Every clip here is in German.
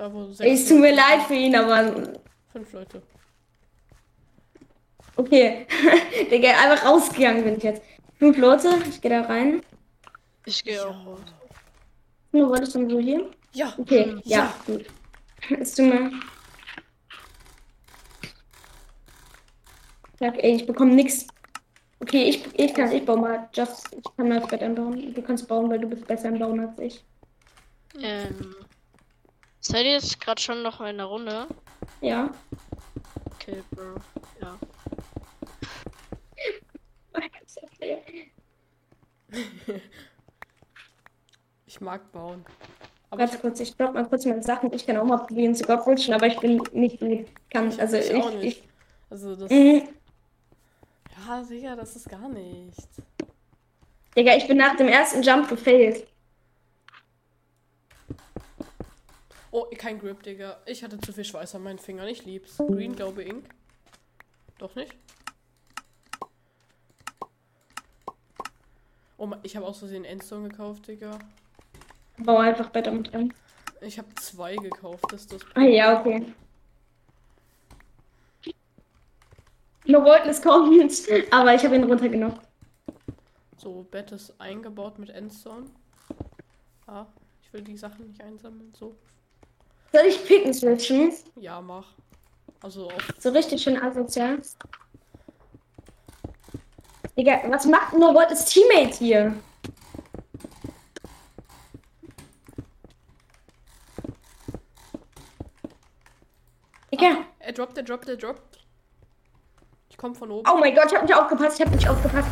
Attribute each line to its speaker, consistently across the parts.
Speaker 1: Da wo sechs
Speaker 2: Es tut mir leid für ihn, aber
Speaker 1: Fünf Leute.
Speaker 2: okay. Digga, einfach rausgegangen bin ich jetzt. Fünf Leute, ich gehe da rein.
Speaker 3: Ich gehe auch raus.
Speaker 2: Nur wolltest du so hier?
Speaker 1: Ja.
Speaker 2: Okay, ja,
Speaker 1: Ja.
Speaker 2: gut. Es tut mir. Sag, ey, ich bekomme nix. Okay, ich, ich kann, ich baue mal. Just, ich kann mal das Bett anbauen. Du kannst bauen, weil du bist besser im Bauen als ich.
Speaker 3: Ähm. Seid ihr jetzt gerade schon noch in der Runde?
Speaker 2: Ja.
Speaker 3: Okay, Bro. Ja.
Speaker 1: Ich mag bauen. Aber
Speaker 2: Warte kurz, ich drop mal kurz meine Sachen. Ich kann auch mal probieren zu Gottrutschen, aber ich bin nicht gut. Kann, also
Speaker 1: ich,
Speaker 2: ich,
Speaker 1: auch
Speaker 2: ich,
Speaker 1: nicht. Also das.
Speaker 2: Mhm.
Speaker 1: Ja, sicher, das ist gar nichts.
Speaker 2: Digga, ich bin nach dem ersten Jump gefailt.
Speaker 1: Oh, kein Grip, Digga. Ich hatte zu viel Schweiß an meinen Fingern. Ich lieb's. Green, glaube Ink. Doch nicht? Oh, ich habe aus Versehen Endstone gekauft, Digga.
Speaker 2: Bau einfach Bett damit an.
Speaker 1: Ich habe zwei gekauft, das ist das.
Speaker 2: Ah ja, okay. No Voidless kommt, aber ich habe ihn runtergenommen.
Speaker 1: So, Bett ist eingebaut mit Endstone. Ah, ich will die Sachen nicht einsammeln. So,
Speaker 2: Soll ich picken switchen?
Speaker 1: ja, mach. Also auf
Speaker 2: So richtig schön asozial. Digga, was macht No Voidless Teammate hier? Digga,
Speaker 1: Er droppt, er droppt, er droppt. Ich komme von oben.
Speaker 2: oh mein Gott, ich hab nicht aufgepasst, ich hab nicht aufgepasst.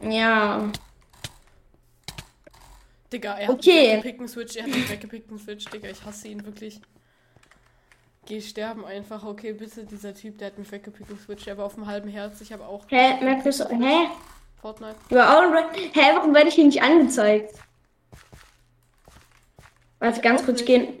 Speaker 2: Ja.
Speaker 1: Digga, er hat
Speaker 2: Okay.
Speaker 1: einen Switch, er hat einen Switch, Digga, ich hasse ihn wirklich. Geh sterben einfach, okay, bitte, dieser Typ, der hat mich weggepickt einen Switch, der war auf dem halben Herz, ich habe auch
Speaker 2: Hä, du, hä?
Speaker 1: Fortnite.
Speaker 2: Du auch Hä, warum werde ich hier nicht angezeigt? Warte, ganz kurz, ich gehe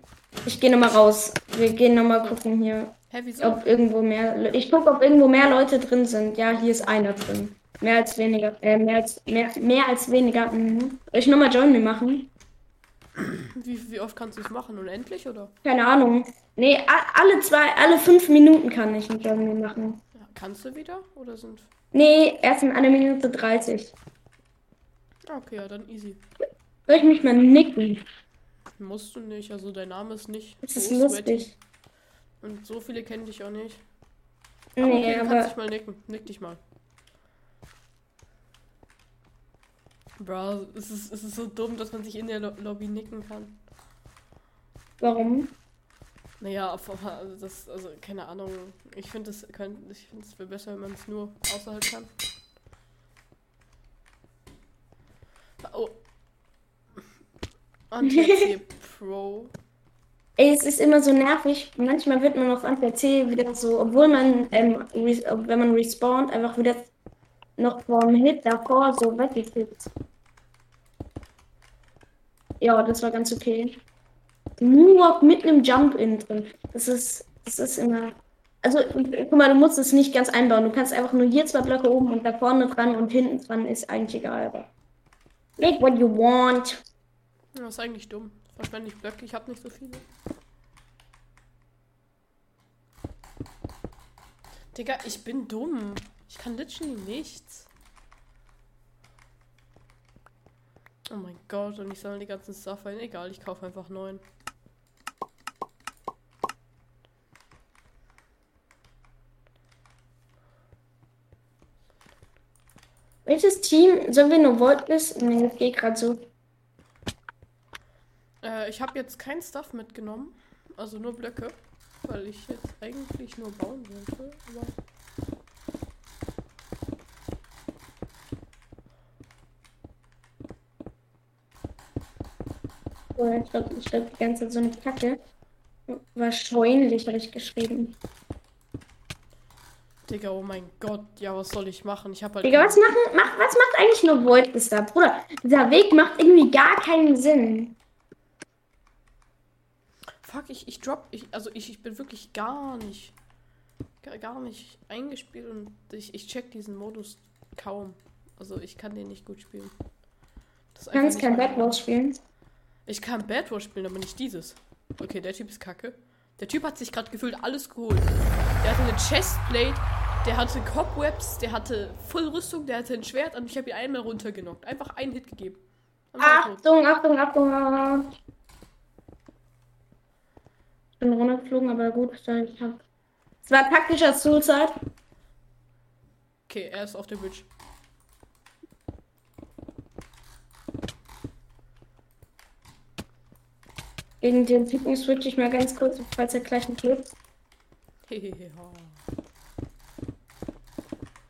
Speaker 2: ich geh nochmal raus. Wir gehen nochmal gucken hier,
Speaker 1: Hä,
Speaker 2: ob irgendwo mehr. Ich gucke, ob irgendwo mehr Leute drin sind. Ja, hier ist einer drin. Mehr als weniger. Äh, mehr als, mehr, mehr als weniger. Mhm. Soll ich nochmal Join Me machen?
Speaker 1: Wie, wie oft kannst du es machen? Unendlich oder?
Speaker 2: Keine Ahnung. Nee, alle zwei, alle fünf Minuten kann ich ein Join Me machen.
Speaker 1: Ja, kannst du wieder? Oder sind.
Speaker 2: Nee, erst in einer Minute 30.
Speaker 1: Ah, okay, ja, dann easy.
Speaker 2: Soll ich mich mal nicken?
Speaker 1: Musst du nicht, also dein Name ist nicht.
Speaker 2: Das ist lustig.
Speaker 1: Und so viele kennen dich auch nicht. Aber
Speaker 2: Nee,
Speaker 1: okay, du kannst
Speaker 2: aber.
Speaker 1: dich mal nicken. Nick dich mal. Bro, es ist, es ist so dumm, dass man sich in der Lo Lobby nicken kann.
Speaker 2: Warum?
Speaker 1: Naja, auf- also das, also keine Ahnung. Ich finde es könnte, ich finde es besser, wenn man es nur außerhalb kann. Oh. Anti Pro.
Speaker 2: Ey, es ist immer so nervig. Manchmal wird man auf Anti-C wieder so, obwohl man, ähm, wenn man respawnt, einfach wieder noch vom Hit davor so weggekippt. Ja, das war ganz okay. Nur mit einem Jump-In drin. Das ist, das ist immer. Also, guck mal, du musst es nicht ganz einbauen. Du kannst einfach nur hier zwei Blöcke oben und da vorne dran und hinten dran ist eigentlich egal. Aber make what you want.
Speaker 1: Ja, ist eigentlich dumm. Verschwende ich Blöcke, ich habe nicht so viele. Digga, ich bin dumm. Ich kann literally nichts. Oh mein Gott, und ich soll die ganzen Stuff ein. Egal, ich kaufe einfach neun.
Speaker 2: Welches Team? Sollen wir nur Voltless? Nee, das geht gerade so.
Speaker 1: Äh, ich habe jetzt kein Stuff mitgenommen. Also nur Blöcke. Weil ich jetzt eigentlich nur bauen wollte. Aber
Speaker 2: Oh, ich glaube, ich glaub, die ganze Zeit so eine Kacke. Wahrscheinlich habe ich geschrieben.
Speaker 1: Digga, oh mein Gott. Ja, was soll ich machen? Ich habe halt.
Speaker 2: Digga, was, machen, mach, was macht eigentlich nur Voidless da? Bruder, dieser Weg macht irgendwie gar keinen Sinn.
Speaker 1: Fuck, ich, ich drop, ich, also ich, ich bin wirklich gar nicht, gar, nicht eingespielt und ich, ich check diesen Modus kaum. Also ich kann den nicht gut spielen.
Speaker 2: Du kannst kein Backload spielen.
Speaker 1: Ich kann Bad Wars spielen, aber nicht dieses. Okay, der Typ ist kacke. Der Typ hat sich gerade gefühlt alles geholt. Der hatte eine Chestplate, der hatte Cobwebs, der hatte Vollrüstung, der hatte ein Schwert und ich habe ihn einmal runtergenockt. Einfach einen Hit gegeben.
Speaker 2: Achtung, Achtung, Achtung. Ich bin runtergeflogen, aber gut, ich hab. Es war taktischer Suicide.
Speaker 1: Okay, er ist auf der Bridge.
Speaker 2: Gegen den Typen switch ich mal ganz kurz, falls er gleich nicht lebt.
Speaker 1: Hehehe.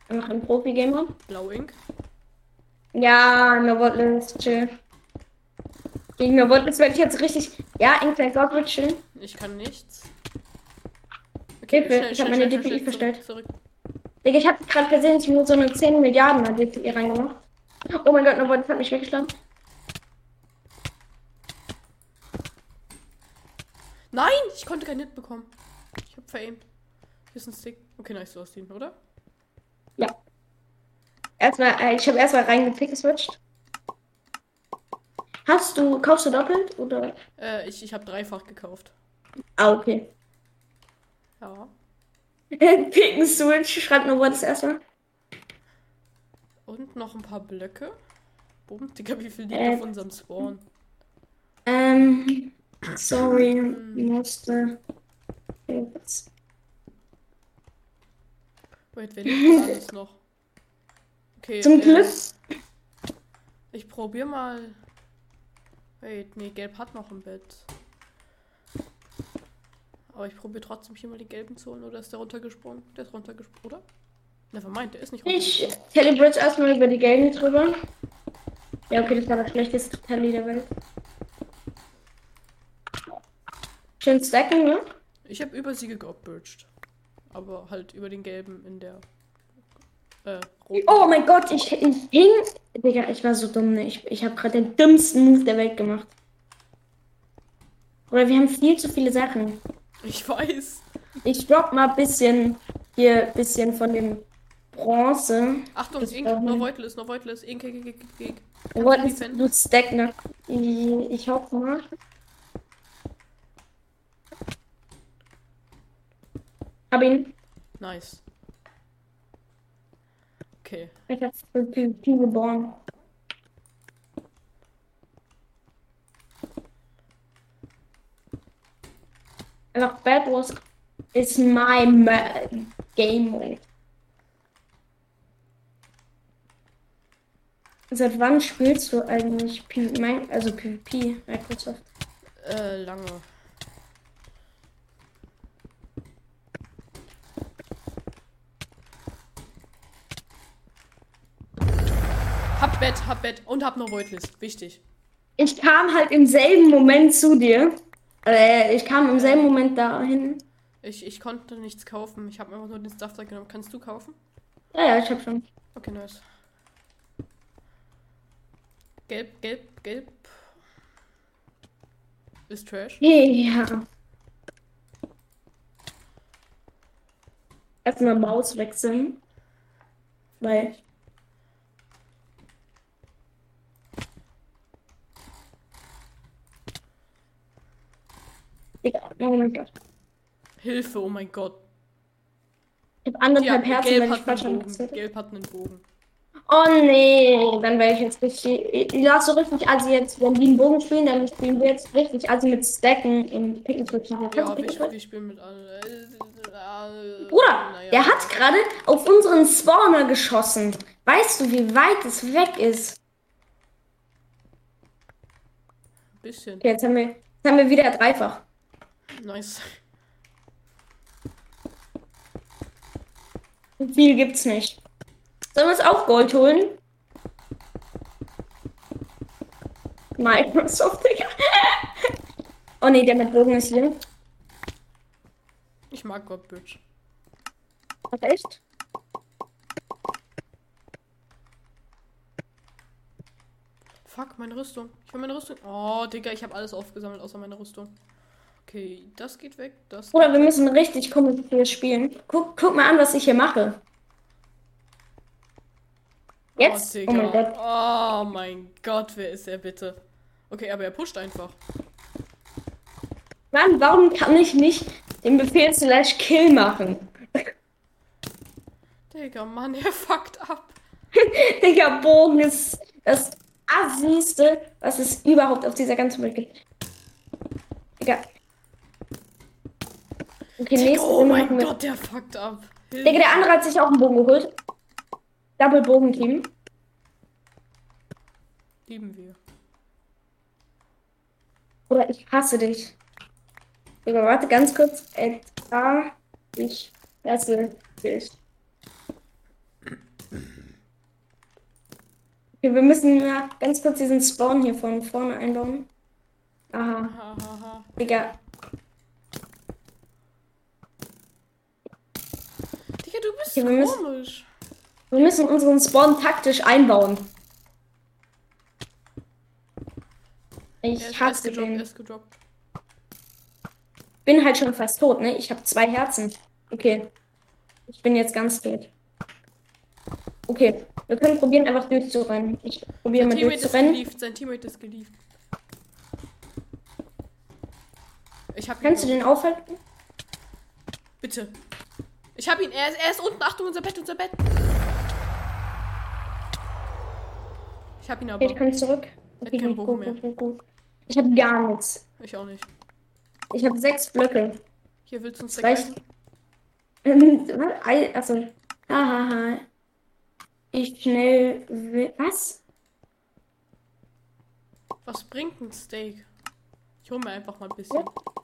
Speaker 2: Einfach ein Profi-Gamer.
Speaker 1: Blau Ink.
Speaker 2: Ja, Novotlist, chill. Gegen Novotlist werde ich jetzt richtig. Ja, Inkler God wird chill.
Speaker 1: Ich kann nichts.
Speaker 2: Hilfe, ich hab meine DPI verstellt.
Speaker 1: Zurück.
Speaker 2: Digga, ich habe gerade gesehen, ich nur so eine 10 Milliarden DPI reingemacht. Oh mein Gott, Novotlist hat mich weggeschlagen.
Speaker 1: Nein, ich konnte keinen Hit bekommen. Ich hab veraimt. Hier ist ein Stick. Okay, nice, du hast ihn, oder?
Speaker 2: Ja. Erstmal, äh, ich habe erstmal reingepickeswitcht. Hast du, kaufst du doppelt oder?
Speaker 1: Äh, ich, ich habe dreifach gekauft.
Speaker 2: Ah, okay.
Speaker 1: Ja.
Speaker 2: Picken Switch, schreibt nur das erstmal.
Speaker 1: Und noch ein paar Blöcke. Bumm, Digga, wie viel liegt
Speaker 2: Äh.
Speaker 1: auf unserem Spawn?
Speaker 2: Ähm, sorry, musste. Jetzt.
Speaker 1: Wait, wer liegt das alles noch? Okay,
Speaker 2: Zum
Speaker 1: äh,
Speaker 2: Glück.
Speaker 1: Ich probier mal. Wait, nee, gelb hat noch ein Bett. Aber ich probiere trotzdem hier mal die gelben zu holen. Oder ist der runtergesprungen? Der ist runtergesprungen, oder? Nevermind, der ist nicht
Speaker 2: Ich
Speaker 1: runtergesprungen.
Speaker 2: teleporte erstmal über die Gelben drüber. Ja, okay, das war das schlechteste Tally der Welt. Schön stacken, ne?
Speaker 1: Ich habe über sie geopbircht. Aber halt über den gelben in der. Äh, roten.
Speaker 2: Oh mein Gott, ich, ich hing. Digga, ich war so dumm, ne? Ich, ich habe gerade den dümmsten Move der Welt gemacht. Oder wir haben viel zu viele Sachen.
Speaker 1: Ich weiß.
Speaker 2: Ich drop mal ein bisschen hier bisschen von dem Bronze.
Speaker 1: Achtung, Ink,
Speaker 2: war
Speaker 1: no
Speaker 2: hin.
Speaker 1: Voidless, no Voidless, Ink, Ink, Ink, Ink, Ink. Du
Speaker 2: stack ne? Ich hoffe mal. Hab ihn.
Speaker 1: Nice. Okay.
Speaker 2: Ich hab's für PvP geboren. Einfach Bad Wars is my ma- game mode. Seit wann spielst du eigentlich P mein, also PvP Microsoft?
Speaker 1: Äh, lange. Hab Bett, hab Bett und hab no Voidless. Wichtig.
Speaker 2: Ich kam halt im selben Moment zu dir. Äh, ich kam im selben Moment dahin.
Speaker 1: Ich, ich konnte nichts kaufen. Ich habe einfach nur den Stuff da genommen. Kannst du kaufen?
Speaker 2: Ja, ja, ich hab schon.
Speaker 1: Okay, nice. Gelb, gelb, gelb. Ist Trash.
Speaker 2: Ja. Erstmal Maus wechseln. Weil. Digga, oh mein Gott.
Speaker 1: Hilfe, oh mein Gott.
Speaker 2: Ich hab anderthalb
Speaker 1: Ja,
Speaker 2: Herzen,
Speaker 1: gelb
Speaker 2: wenn ich
Speaker 1: hat
Speaker 2: falsch
Speaker 1: einen Bogen. Gelb hat einen Bogen.
Speaker 2: Oh nee, dann werde ich jetzt richtig. Ich lasse so richtig Assi jetzt, wenn die einen Bogen spielen, dann spielen wir jetzt richtig Assi mit Stacken und Picken switchen. Kannst du
Speaker 1: Ja, wir, wir spielen mit allen. Äh,
Speaker 2: Bruder,
Speaker 1: naja.
Speaker 2: der hat gerade auf unseren Spawner geschossen. Weißt du, wie weit es weg ist?
Speaker 1: Bisschen.
Speaker 2: Okay, jetzt haben wir, jetzt haben wir wieder dreifach.
Speaker 1: Nice.
Speaker 2: Viel gibt's nicht. Sollen wir uns auch Gold holen? Microsoft, Digga. Oh nee, der mit Bogen ist hier.
Speaker 1: Ich mag Godbridge.
Speaker 2: Ach, echt?
Speaker 1: Fuck, meine Rüstung. Ich will meine Rüstung. Oh, Digga, ich habe alles aufgesammelt außer meine Rüstung. Okay, das geht weg. Das.
Speaker 2: Bruder, wir müssen richtig kompetitiv spielen. Guck, guck mal an, was ich hier mache. Jetzt?
Speaker 1: Oh,
Speaker 2: Oh, mein. Gott.
Speaker 1: Oh mein Gott, wer ist er bitte? Okay, aber er pusht einfach.
Speaker 2: Mann, warum kann ich nicht den Befehl slash kill machen?
Speaker 1: Digga, Mann, er fuckt ab.
Speaker 2: Digga, Bogen ist das assigste, was es überhaupt auf dieser ganzen Welt gibt. Digga. Okay,
Speaker 1: Digga, oh mein. Gott, der fuckt ab.
Speaker 2: Digga, der andere hat sich auch einen Bogen geholt. Double Bogen Team.
Speaker 1: Lieben wir.
Speaker 2: Oder ich hasse dich. Digga, warte ganz kurz. Etwa ich hasse dich. Okay, wir müssen ja ganz kurz diesen Spawn hier von vorne einbauen. Aha. Digga,
Speaker 1: du bist
Speaker 2: Okay, wir müssen-
Speaker 1: komisch.
Speaker 2: Wir müssen unseren Spawn taktisch einbauen. Ich
Speaker 1: ist
Speaker 2: hasse den. Bin halt schon fast tot, ne? Ich habe zwei Herzen. Okay. Ich bin jetzt ganz tot. Okay. Wir können probieren, einfach durchzurennen. Ich probiere mal durchzurennen.
Speaker 1: gelieft, sein Teammate ist gelieft. Ich hab.
Speaker 2: Kannst du den aufhalten?
Speaker 1: Bitte. Ich hab ihn, er ist, er ist unten. Achtung, unser Bett, unser Bett. Ich hab ihn aber.
Speaker 2: Ich kann zurück. Okay, gut, gut, gut. Ich habe gar nichts.
Speaker 1: Ich auch nicht.
Speaker 2: Ich habe sechs Blöcke.
Speaker 1: Hier willst du uns?
Speaker 2: Ei- Also, hahaha. Ich schnell. will- Was?
Speaker 1: Was bringt ein Steak? Ich hol mir einfach mal ein bisschen.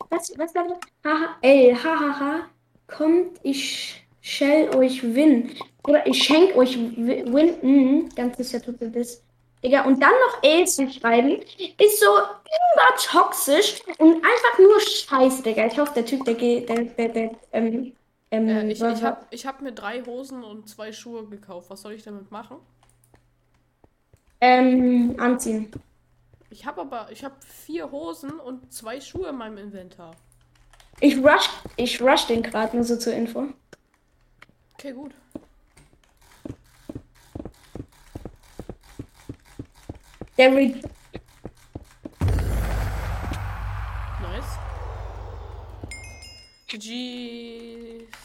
Speaker 2: Was? Was? Was? Haha. Ey, hahaha. Kommt, ich shell euch Win. Oder ich schenk euch Wi- Win. Mhm, ganz sicher tut ihr das. Digga, und dann noch zu schreiben, ist so übertoxisch und einfach nur Scheiße, Digga. Ich hoffe, der Typ, der geht, der, der, der, ähm, ähm,
Speaker 1: Äh, ich, ich,
Speaker 2: wa-
Speaker 1: hab, ich hab mir drei Hosen und zwei Schuhe gekauft. Was soll ich damit machen?
Speaker 2: ähm, anziehen.
Speaker 1: Ich habe aber, ich habe vier Hosen und zwei Schuhe in meinem Inventar.
Speaker 2: Ich rush, ich rush den gerade nur so zur Info.
Speaker 1: Okay, gut.
Speaker 2: Der Re
Speaker 1: Nice. GG's.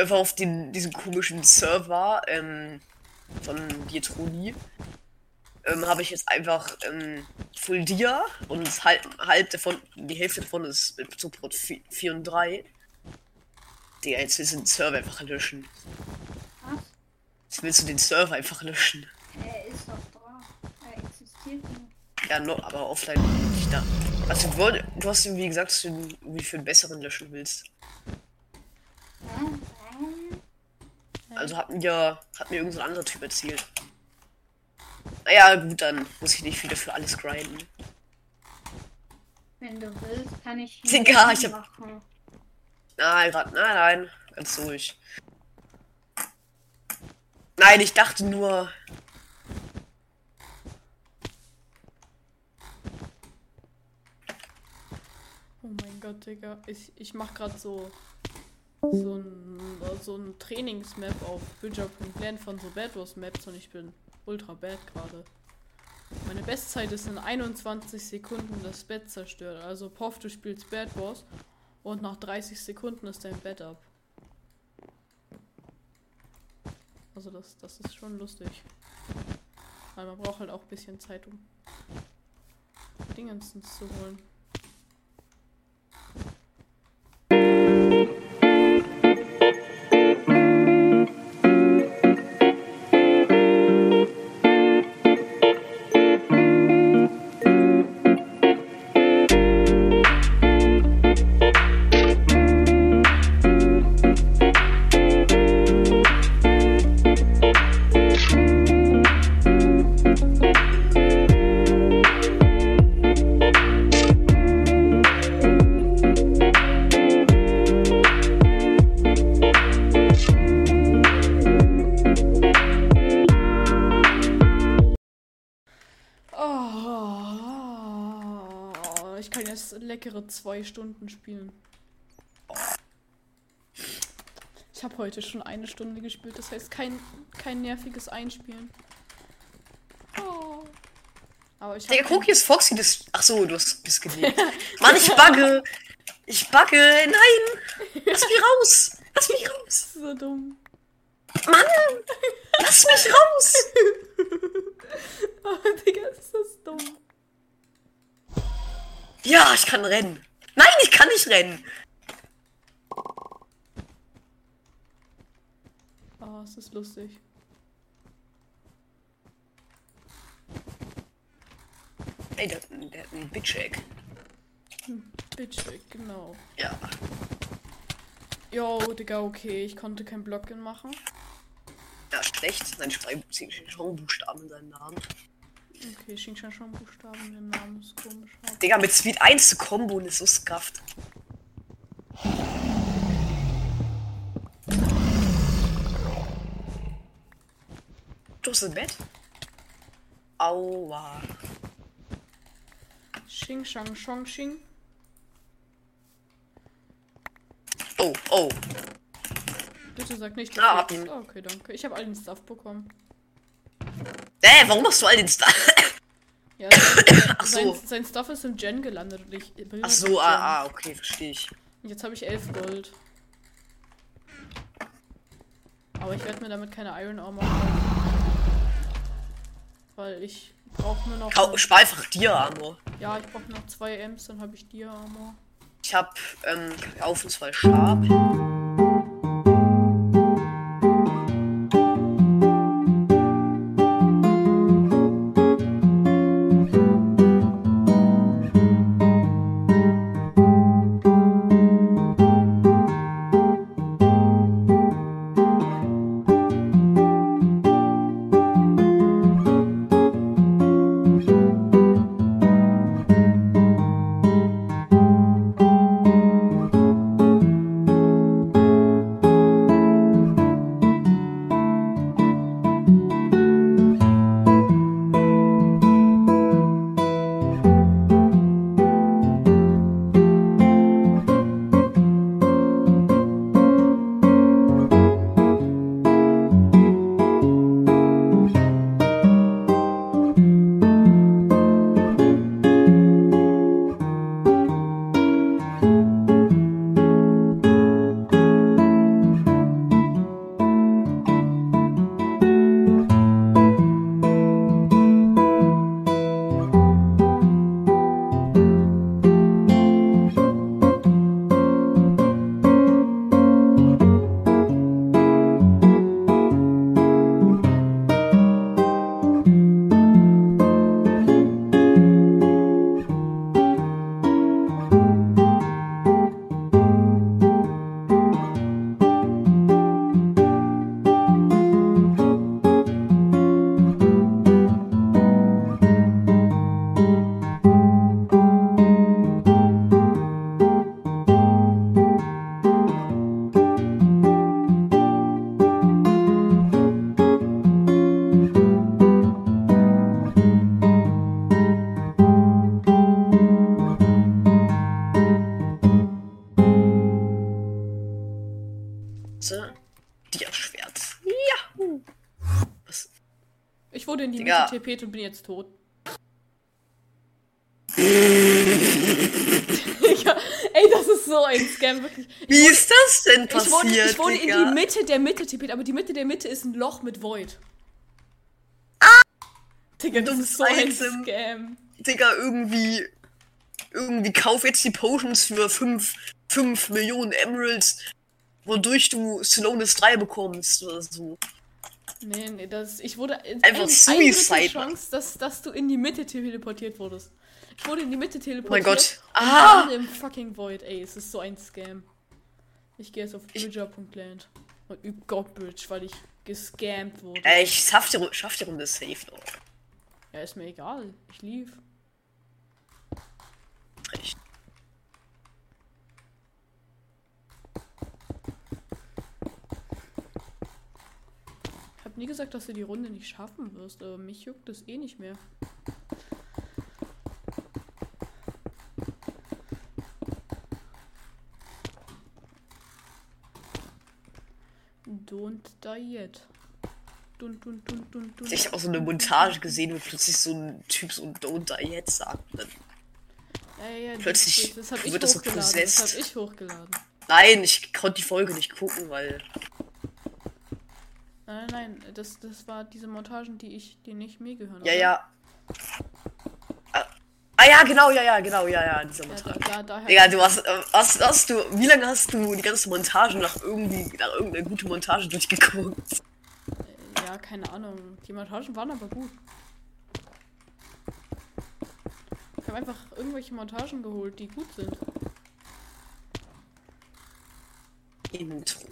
Speaker 4: Einfach auf den, diesen komischen Server ähm, von Dietroni ähm, habe ich jetzt einfach ähm, Full Dia und halb, halb davon, die Hälfte davon ist mit Support 4 und 3. Digga, jetzt willst du den Server einfach löschen.
Speaker 5: Was?
Speaker 4: Jetzt willst du den Server einfach löschen.
Speaker 5: Er ist doch da. Er existiert nur.
Speaker 4: Ja, no, aber offline nicht da. Also du, du hast irgendwie gesagt, dass du ihn irgendwie für einen besseren löschen willst.
Speaker 5: Hm?
Speaker 4: Also hat mir, hat mir irgendein so anderer Typ erzählt. Naja, gut, dann muss ich nicht wieder für alles grinden.
Speaker 5: Wenn du willst, kann ich ihn
Speaker 4: Digga, ich hab-
Speaker 5: machen.
Speaker 4: Nein, grad, nein, nein, ganz ruhig. Nein, ich dachte nur.
Speaker 1: Oh mein Gott, Digga. Ich, ich mach grad so. So ein, so ein Trainingsmap auf Bridger.land von so Bad Wars Maps und ich bin ultra bad gerade. Meine Bestzeit ist in 21 Sekunden das Bett zerstört. Also Poff, du spielst Bad Wars und nach 30 Sekunden ist dein Bett ab. Also das, das ist schon lustig. Weil man braucht halt auch ein bisschen Zeit, um Dingensens zu holen. Zwei Stunden spielen. Ich habe heute schon eine Stunde gespielt, das heißt kein, kein nerviges Einspielen. Oh. Aber ich hab
Speaker 4: guck, hier ist Foxy. Das... Ach so, du hast bist gelegt. Mann, ich bugge. Ich bugge. Nein. Lass mich raus. Lass mich raus.
Speaker 1: so dumm.
Speaker 4: Mann. Lass mich raus.
Speaker 1: Oh, Digga, ist das dumm.
Speaker 4: Ja, ich kann rennen. Nein, ich kann nicht rennen.
Speaker 1: Oh, es ist lustig.
Speaker 4: Ey, der, der hat einen Bitch-Egg.
Speaker 1: Bitch, genau.
Speaker 4: Ja.
Speaker 1: Jo, Digga, okay, ich konnte kein Blocken machen.
Speaker 4: Ja, schlecht. Sein Buchstaben in seinem Namen.
Speaker 1: Okay, Xing Shang schon Buchstaben, der Name ist komisch.
Speaker 4: Digga, mit Speed 1 zu Combo ist so scuffed. Du hast ein Bett? Aua.
Speaker 1: Xing Shang Shong Xing.
Speaker 4: Oh, oh.
Speaker 1: Bitte sag nicht,
Speaker 4: Ah,
Speaker 1: dass
Speaker 4: hab
Speaker 1: ich...
Speaker 4: ihn.
Speaker 1: Oh, okay, danke. Ich habe all den Stuff bekommen.
Speaker 4: Äh, warum machst du all den Star?
Speaker 1: Ja, sein,
Speaker 4: Ach so.
Speaker 1: sein, sein Stuff ist im Gen gelandet und ich
Speaker 4: Ach so, ah, ah, okay, verstehe ich.
Speaker 1: Und Jetzt habe ich 11 Gold. Aber ich werde mir damit keine Iron Armor kaufen. Weil ich brauche nur noch.
Speaker 4: Kau spar einfach dir, Armor.
Speaker 1: ja, ich brauche noch zwei Ems, dann habe ich dir Armor.
Speaker 4: Ich hab, ähm, auf und zwei Sharp.
Speaker 1: Wurde. Mitte TP't und bin jetzt tot. Digga, ey, das ist so ein Scam, wirklich.
Speaker 4: Wie ist das denn
Speaker 1: Ich wurde,
Speaker 4: passiert,
Speaker 1: ich wurde in die Mitte der Mitte TP't, aber die Mitte der Mitte ist ein Loch mit Void. Digga, das ist so ein. Scam.
Speaker 4: Digga, irgendwie. Irgendwie kauf jetzt die Potions für 5, 5 Millionen Emeralds, wodurch du Slowness 3 bekommst oder so.
Speaker 1: Nee, nee, das, ich wurde in
Speaker 4: Einfach
Speaker 1: ein,
Speaker 4: Suicide,
Speaker 1: eine Chance, dass, dass du in die Mitte teleportiert wurdest. Ich wurde in die Mitte
Speaker 4: Oh
Speaker 1: teleportiert.
Speaker 4: mein Gott. Ah!
Speaker 1: im fucking Void, ey, es ist so ein Scam. Ich gehe jetzt auf bridger.land und üb Godbridge, weil ich gescammt wurde.
Speaker 4: Ey, ich schaff die, Ru- schaff die Runde safe noch.
Speaker 1: Ja, ist mir egal. Ich lief.
Speaker 4: Echt.
Speaker 1: Nie gesagt, dass du die Runde nicht schaffen wirst, aber mich juckt es eh nicht mehr. Don't die yet. Dun, dun, dun, dun, dun.
Speaker 4: Ich habe auch so eine Montage gesehen, wo plötzlich so ein Typ so ein Don't Die Yet sagt. Dann-
Speaker 1: Ja, ja, ja,
Speaker 4: Plötzlich
Speaker 1: das, das
Speaker 4: wird das so
Speaker 1: hochgeladen. Das
Speaker 4: possessed.
Speaker 1: hab ich hochgeladen.
Speaker 4: Nein, ich konnte die Folge nicht gucken, weil.
Speaker 1: Nein, nein, nein, das, das war diese Montagen, die ich, die nicht mir gehören.
Speaker 4: Ja,
Speaker 1: oder?
Speaker 4: ja. Ah, ah ja, genau, ja, ja, genau, ja, ja, dieser
Speaker 1: Ja, da,
Speaker 4: Montage.
Speaker 1: da,
Speaker 4: Digga, du hast, äh, hast, hast du, wie lange hast du die ganze Montage nach irgendwie, nach irgendeiner gute Montage durchgeguckt?
Speaker 1: Ja, keine Ahnung. Die Montagen waren aber gut. Ich habe einfach irgendwelche Montagen geholt, die gut sind.
Speaker 4: Intro.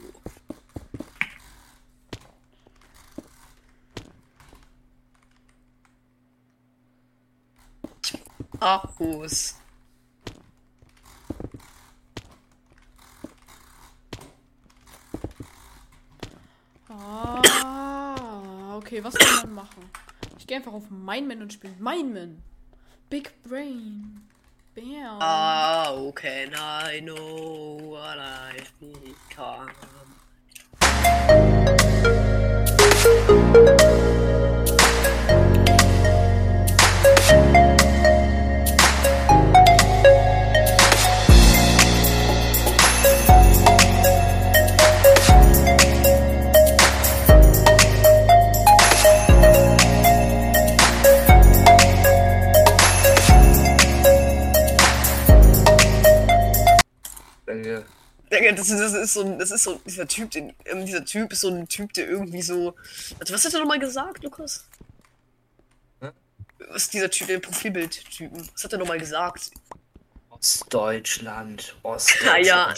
Speaker 4: Akkus.
Speaker 1: Ah, okay, was kann man machen? Ich gehe einfach auf Mineman und spiele Mineman. Big Brain. Bam.
Speaker 4: How can I know what I've become? Digga, das, ist- das ist so ein, das ist so, dieser Typ, den, ähm, dieser Typ ist so ein Typ, der irgendwie so, also was hat er nochmal gesagt, Lukas?
Speaker 6: Hä?
Speaker 4: Was ist dieser Typ, der Profilbild-Typen? Was hat er nochmal gesagt?
Speaker 6: Ostdeutschland, Ostdeutschland.
Speaker 4: ja.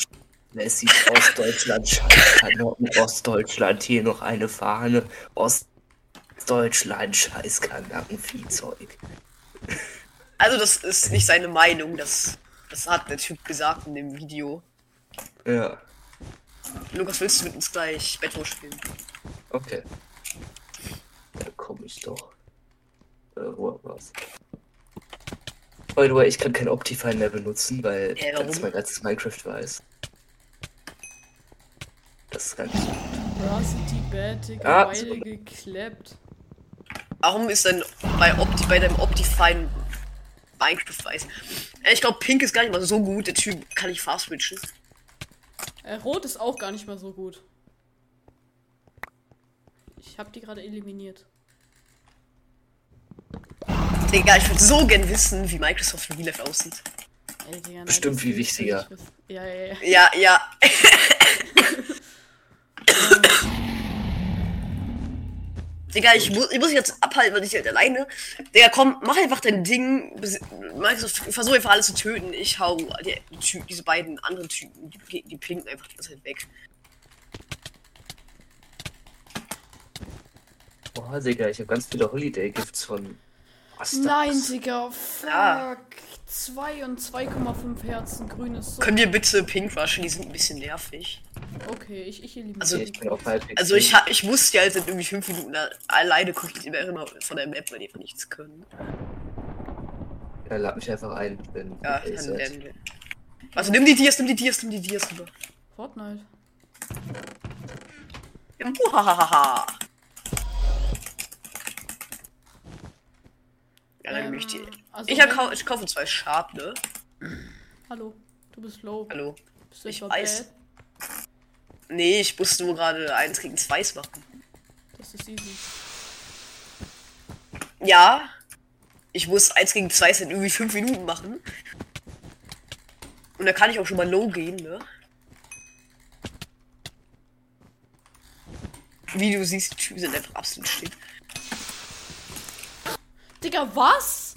Speaker 6: Messi, Ostdeutschland, Scheißkanotten, Ostdeutschland, hier noch eine Fahne. Ostdeutschland, Scheißkanackenviehzeug.
Speaker 4: Also das ist nicht seine Meinung, das, das hat der Typ gesagt in dem Video.
Speaker 6: Ja,
Speaker 4: Lukas, willst du mit uns gleich Bettro spielen?
Speaker 6: okay. Da komme ich doch. Äh, wo war's? By the way, ich kann kein Optifine mehr benutzen, weil
Speaker 4: warum?
Speaker 6: ganz mein ganzes Minecraft weiß. Das ist ganz gut.
Speaker 1: Rosity Digga,
Speaker 6: Ah, Sekunde.
Speaker 1: geklappt.
Speaker 4: Warum ist denn bei, Opti, bei deinem Optifine Minecraft weiß? Äh, Ich glaube, Pink ist gar nicht mal so gut. Der Typ kann ich fast switchen.
Speaker 1: Äh, Rot ist auch gar nicht mal so gut. Ich habe die gerade eliminiert.
Speaker 4: Digga, ich würde so gern wissen, wie Microsoft Real Life aussieht.
Speaker 1: Ey, Digga, nein,
Speaker 6: Bestimmt viel wichtiger.
Speaker 1: Ja, ja, ja.
Speaker 4: Ja, ja. Digga, ich, mu ich muss jetzt abhalten, weil ich halt alleine. Digga, komm, mach einfach dein Ding. Versuch einfach alles zu töten. Ich hau die, Ty diese beiden anderen Typen, die, die pinken einfach die ganze Zeit weg.
Speaker 6: Boah, Digga, ich habe ganz viele Holiday-Gifts von Astars.
Speaker 1: Nein, Digga, fuck.
Speaker 4: Ja.
Speaker 1: 2 und 2,5 Herzen, grün ist so.
Speaker 4: Können wir bitte Pink rushen? Die sind ein bisschen nervig.
Speaker 1: Okay, ich, ich eliminiere
Speaker 4: Also,
Speaker 1: die
Speaker 6: Ich.
Speaker 4: Also ich, ha ich wusste ja, seit irgendwie fünf Minuten da- alleine gucke ich immer immer von der Map, weil die einfach nichts können.
Speaker 6: Ja, lad mich einfach ein. Ich bin
Speaker 4: Ja,
Speaker 6: okay,
Speaker 4: dann lernen wir. Also nimm die Dias, nimm die Dias, nimm die Dias rüber.
Speaker 1: Fortnite.
Speaker 4: Ja,
Speaker 1: Ähm,
Speaker 4: möchte ich.
Speaker 1: also
Speaker 4: Ich, erkau ich kaufe zwei Sharp, ne?
Speaker 1: Hallo, du bist low.
Speaker 4: Hallo.
Speaker 1: Bist du
Speaker 4: ich weiß.
Speaker 1: bad?
Speaker 4: Nee, ich muss nur gerade eins gegen zweis machen.
Speaker 1: Das ist easy.
Speaker 4: Ja. Ich muss eins gegen zwei in irgendwie fünf Minuten machen. Und da kann ich auch schon mal low gehen, ne? Wie du siehst, die Typen sind einfach absolut shit.
Speaker 1: Digga, was?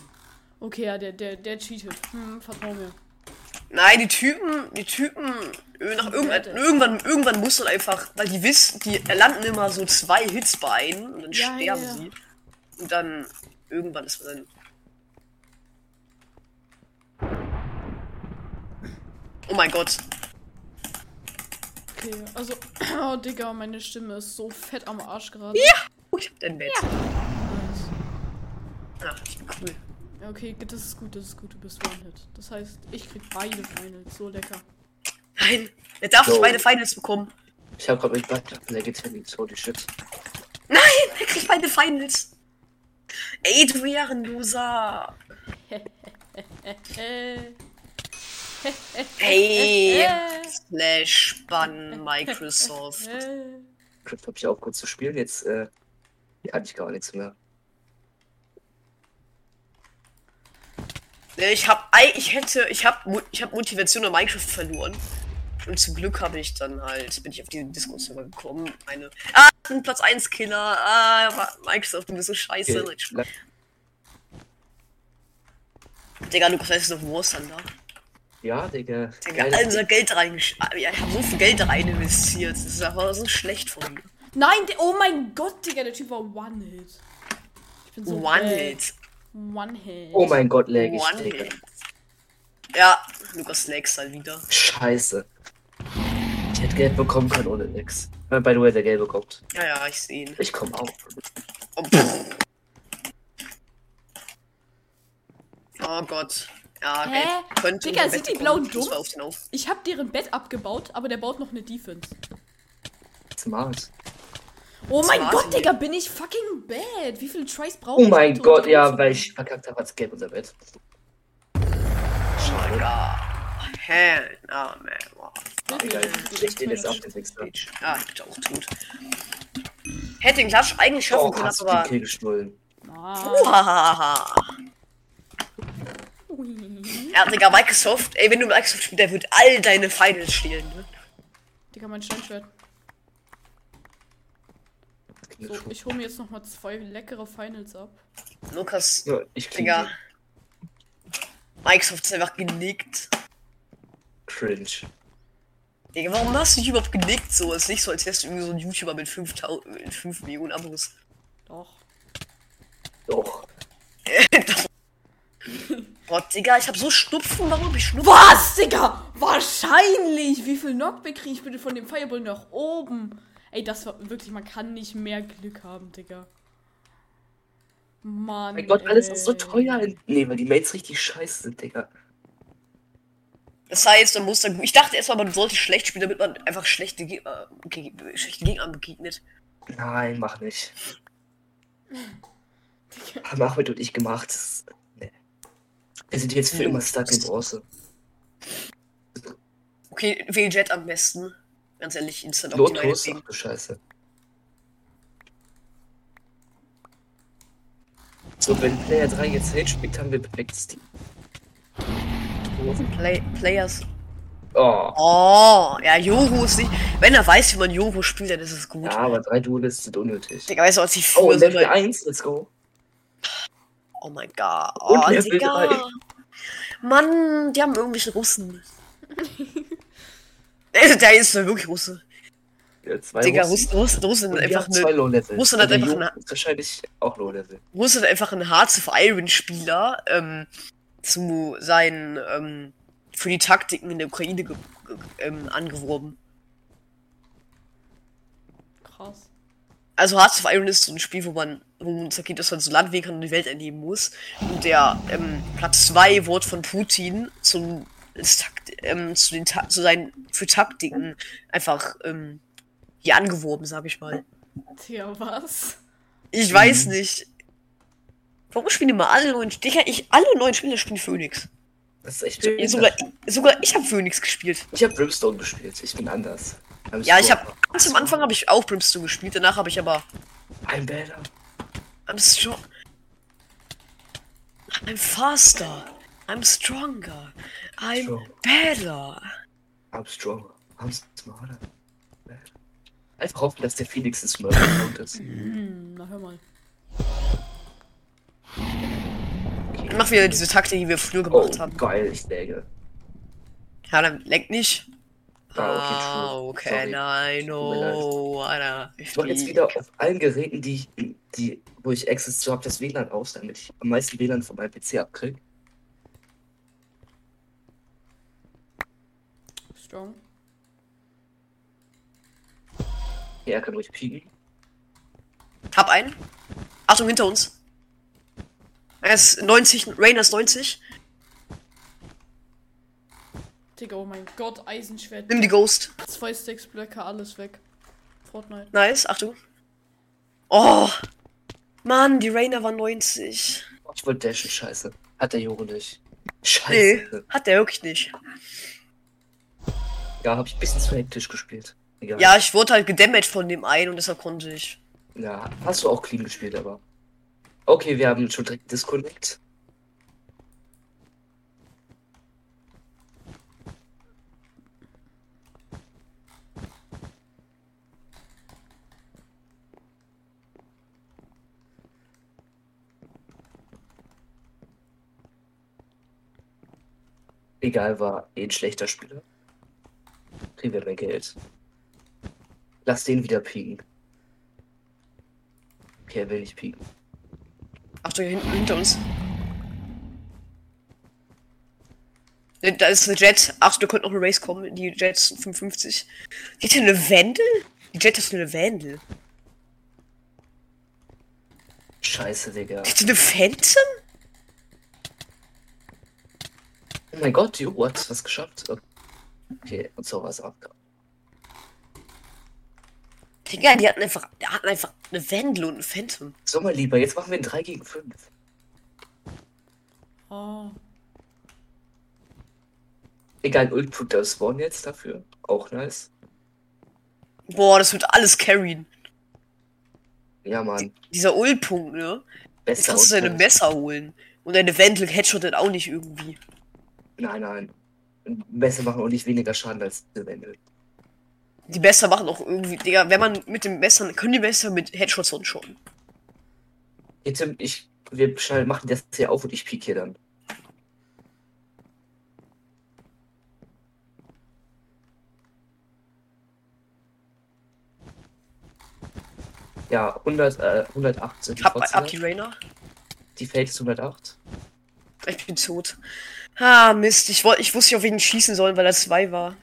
Speaker 1: Okay, ja, der, der, der cheatet. Hm, vertrau mir.
Speaker 4: Nein, die Typen, die Typen, äh, nach irgendwann, irgendwann, irgendwann muss dann einfach, weil die wissen, die landen immer so zwei Hits bei einem und dann
Speaker 1: Ja,
Speaker 4: sterben
Speaker 1: ja, ja.
Speaker 4: sie. Und dann, irgendwann ist man dann. Oh mein Gott.
Speaker 1: Okay, also, oh Digga, meine Stimme ist so fett am Arsch gerade.
Speaker 4: Oh, ich hab dein Bett.
Speaker 1: Nice.
Speaker 4: Ach, ich bin cool.
Speaker 1: Ja, okay, das ist gut, das ist gut, du bist One-Hit. Das heißt, ich krieg beide Finals, so lecker.
Speaker 4: Nein, er darf
Speaker 6: So.
Speaker 4: beide Finals bekommen.
Speaker 6: Ich hab grad mit Backklappen Legacy, holy shit.
Speaker 4: Nein, er kriegt beide Finals. Ey, du Ehrenloser.
Speaker 1: Äh,
Speaker 4: Hey, Slash Bann Microsoft.
Speaker 6: Crypt hab ich auch kurz zu spielen, jetzt, äh, hatte ich gar nichts mehr.
Speaker 4: Ich hab, ich hätte, ich hab, ich hab Motivation in Minecraft verloren. Und zum Glück habe ich dann halt, bin ich auf diesen Discord-Server gekommen. Eine, ah, ein Platz 1 Killer, ah, Microsoft, du bist so scheiße.
Speaker 6: Okay.
Speaker 4: Digga, du noch War Thunder?
Speaker 6: Ja, Digga.
Speaker 4: Digga, all unser Geld reingesch... ah, Ja, ich hab so viel Geld rein investiert. Das ist aber so schlecht von mir.
Speaker 1: Nein, oh mein Gott, Digga, der Typ war One-Hit. Ich bin so
Speaker 4: One-Hit.
Speaker 1: One-Hit.
Speaker 6: Oh mein Gott, lag ich, Digga.
Speaker 4: One-Hit. Ja, Lukas Lex halt wieder.
Speaker 6: Scheiße. Ich hätte Geld bekommen können ohne nix. Äh, By the way, der Gelbe kommt.
Speaker 4: Ja, ja, ich sehe ihn.
Speaker 6: Ich komm auch.
Speaker 4: Oh, oh Gott. Ja,
Speaker 1: Hä?
Speaker 4: Geld könnte
Speaker 1: Digga, sind
Speaker 4: Bett
Speaker 1: die Blauen dumm?
Speaker 4: war auf den auf.
Speaker 1: Ich hab deren Bett abgebaut, aber der baut noch eine Defense.
Speaker 6: Smart.
Speaker 1: Oh mein Gott. Digga, bin ich fucking bad. Wie viele Tries brauche
Speaker 6: Oh
Speaker 1: ich?
Speaker 6: mein
Speaker 1: um
Speaker 6: Gott, ja, weil ich verkackt habe als Gelb unser Bett.
Speaker 4: Schade. Hell, na, man. Wow.
Speaker 6: Egal, ich den jetzt abgefixt. habe.
Speaker 4: Bitch. Ja, ich bin auch tot. Hätte den Klatsch eigentlich schaffen
Speaker 6: Oh,
Speaker 4: können,
Speaker 6: hast
Speaker 4: aber.
Speaker 6: den Kill gestohlen.
Speaker 1: Ah.
Speaker 4: Ja, Digga, Microsoft, ey, wenn du Microsoft spielst, der wird all deine Finals stehlen, ne?
Speaker 1: Digga, mein Steinschwert. So, ich hole mir jetzt nochmal zwei leckere Finals ab.
Speaker 4: Lukas,
Speaker 6: Ja, ich krieg
Speaker 4: Digga. Microsoft ist einfach genickt.
Speaker 6: Cringe.
Speaker 4: Digga, warum hast du dich überhaupt genickt so? Es ist nicht so, als wärst du irgendwie so ein YouTuber mit 5000, mit 5 Millionen Abos.
Speaker 1: Doch.
Speaker 6: Doch.
Speaker 4: Boah, Digga, ich hab so Schnupfen, warum hab ich Schnupfen?
Speaker 1: Was, Digga? Wahrscheinlich. Wie viel Knockback kriege ich bitte von dem Fireball nach oben? Ey, das war wirklich, man kann nicht mehr Glück haben, Digga. Mann.
Speaker 6: Mein Gott, alles
Speaker 1: ey.
Speaker 6: ist so teuer. in- Nee, weil die Mates richtig scheiße sind, Digga.
Speaker 4: Das heißt, man muss dann. Ich dachte erstmal, man sollte schlecht spielen, damit man einfach schlechte Gegner, ge schlechte Gegner begegnet.
Speaker 6: Nein, mach nicht. Haben Ahmed und ich gemacht. Nee. Wir sind jetzt für immer stuck in Bronze.
Speaker 4: Okay, wähl Jet am besten. Ganz ehrlich, Instant
Speaker 6: Lotus? Ach du Scheiße. So, wenn Player 3 jetzt Sage spielt, haben wir perfektes Team.
Speaker 4: Play Players.
Speaker 6: Oh.
Speaker 4: Oh, ja, Yoru ist nicht. Wenn er weiß, wie man Yoru spielt, dann ist es gut.
Speaker 6: Ja, aber drei Duelisten sind unnötig.
Speaker 4: Digga, weißt du, als ich
Speaker 6: Oh,
Speaker 4: früher so
Speaker 6: Level
Speaker 4: eine-
Speaker 6: 1, let's go.
Speaker 4: Oh mein Gott.
Speaker 6: Und
Speaker 4: Oh,
Speaker 6: Level
Speaker 4: Digga. Mann, die haben irgendwelche Russen. Äh, Der ist doch wirklich Russe.
Speaker 6: Ja, zwei
Speaker 4: Digga,
Speaker 6: Russen.
Speaker 4: Russen, Russen, einfach
Speaker 6: haben zwei
Speaker 4: eine.
Speaker 6: Low-Level.
Speaker 4: Russland hat
Speaker 6: der
Speaker 4: einfach eine-
Speaker 6: ist wahrscheinlich auch Low-Level.
Speaker 4: Russland hat einfach einen Hearts of Iron Spieler ähm, zu seinen ähm, für die Taktiken in der Ukraine ähm, angeworben.
Speaker 1: Krass.
Speaker 4: Also Hearts of Iron ist so ein Spiel, wo man, wo man erkennt, dass man so Landweg und die Welt erleben muss. Und der ähm, Platz 2 wurde von Putin zum Takt, ähm, zu den Ta zu seinen für Taktiken einfach ähm, hier angeworben, sag ich mal.
Speaker 1: Digga, was?
Speaker 4: Ich weiß nicht. Warum spielen immer alle neuen Digga, ich alle neuen Spieler spielen Phoenix.
Speaker 6: Das ist echt behindert.
Speaker 4: sogar, sogar ich habe Phoenix gespielt.
Speaker 6: Ich habe Brimstone gespielt. Ich bin anders. I'm
Speaker 4: Ja, ich habe ganz am Anfang habe ich auch Brimstone gespielt, danach habe ich aber
Speaker 6: I'm better.
Speaker 4: I'm strong. I'm faster. I'm stronger. I'm
Speaker 6: Strong.
Speaker 4: better.
Speaker 6: I'm strong. I'm smarter. Einfach hoffen, dass der Phoenix Smurf Account ist.
Speaker 1: Hm, na hör mal.
Speaker 4: Ich mach wieder diese Taktik, die wir früher
Speaker 6: Oh,
Speaker 4: gemacht haben.
Speaker 6: geil, ich läge.
Speaker 4: Ja, dann lenk nicht.
Speaker 6: Ah,
Speaker 4: Ah,
Speaker 6: okay,
Speaker 4: okay,
Speaker 6: true. Sorry.
Speaker 4: nein, no, Alter. Ich
Speaker 6: Ich mache jetzt wieder auf allen Geräten, die, ich, die wo ich Access zu habe, das WLAN aus, damit ich am meisten WLAN von meinem PC abkriege. Ja, er kann ruhig pieken.
Speaker 4: Hab einen. Achtung, hinter uns. Er ist 90, Rainer ist 90.
Speaker 1: Digga, oh mein Gott, Eisenschwert.
Speaker 4: Nimm die Ghost.
Speaker 1: Zwei Stacks Blöcke, alles weg. Fortnite.
Speaker 4: Nice, Achtung. Oh. Mann, die Rainer war 90.
Speaker 6: Ich wollte dashen, scheiße. Hat der Juro nicht.
Speaker 4: Nee,
Speaker 6: Scheiße.
Speaker 4: hat der wirklich nicht.
Speaker 6: Ja, habe ich ein bisschen zu hektisch gespielt. Egal.
Speaker 4: Ja, ich wurde halt gedamaged von dem einen und deshalb konnte ich.
Speaker 6: Ja, hast du auch clean gespielt, aber. Okay, wir haben schon direkt Disconnect. Egal, war eh ein schlechter Spieler. Kriegen wir mehr Geld. Lass den wieder pieken. Okay, er will nicht pieken.
Speaker 4: Achtung, hinten, hinter uns. Da ist eine Jet. Ach, da könnte noch eine Race kommen. Die Jets 55. Die hat ja eine Vandal? Die Jet ist eine Vandal.
Speaker 6: Scheiße, Digga.
Speaker 4: Die hat eine Phantom?
Speaker 6: Oh mein Gott, Uhr hat was geschafft. Okay, und so was ab.
Speaker 4: Digga, die hatten einfach, die hatten einfach eine Vandal und eine Phantom.
Speaker 6: So, mein Lieber, jetzt machen wir ein 3 gegen 5.
Speaker 1: Ah.
Speaker 6: Egal, Ult tut das Spawn jetzt dafür. Auch nice.
Speaker 4: Boah, das wird alles carryen.
Speaker 6: Ja, Mann.
Speaker 4: Dieser Ult-Punkt, ne? Jetzt
Speaker 6: Besser
Speaker 4: kannst du deine Messer holen. Und deine Vandal headshottet auch nicht irgendwie.
Speaker 6: Nein, nein. Messer machen auch nicht weniger Schaden als eine Wendel.
Speaker 4: Die Messer machen auch irgendwie, Digga, wenn man mit dem Messer, können die Messer mit Headshots und schon.
Speaker 6: Hey, Tim, ich, wir machen das hier auf und ich piek hier dann. Ja, 100, äh, 108 sind die
Speaker 4: Hab,
Speaker 6: trotzdem.
Speaker 4: hab die Rainer.
Speaker 6: Die ist 108.
Speaker 4: Ich bin tot. Ah, Mist. Ich, wollt, ich wusste nicht, auf wen ich schießen sollen, weil er zwei war.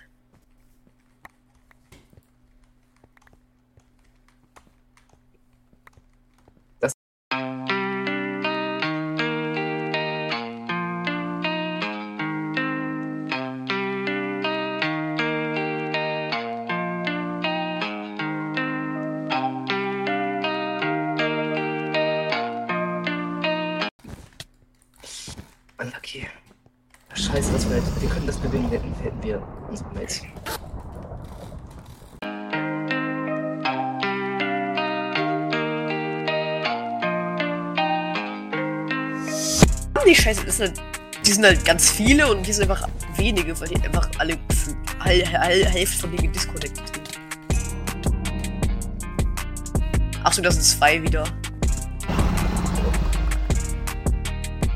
Speaker 4: Die sind halt ganz viele und die sind einfach wenige, weil die einfach alle gefühlt all, all, Hälfte von denen disconnected sind. Achso, das sind zwei wieder.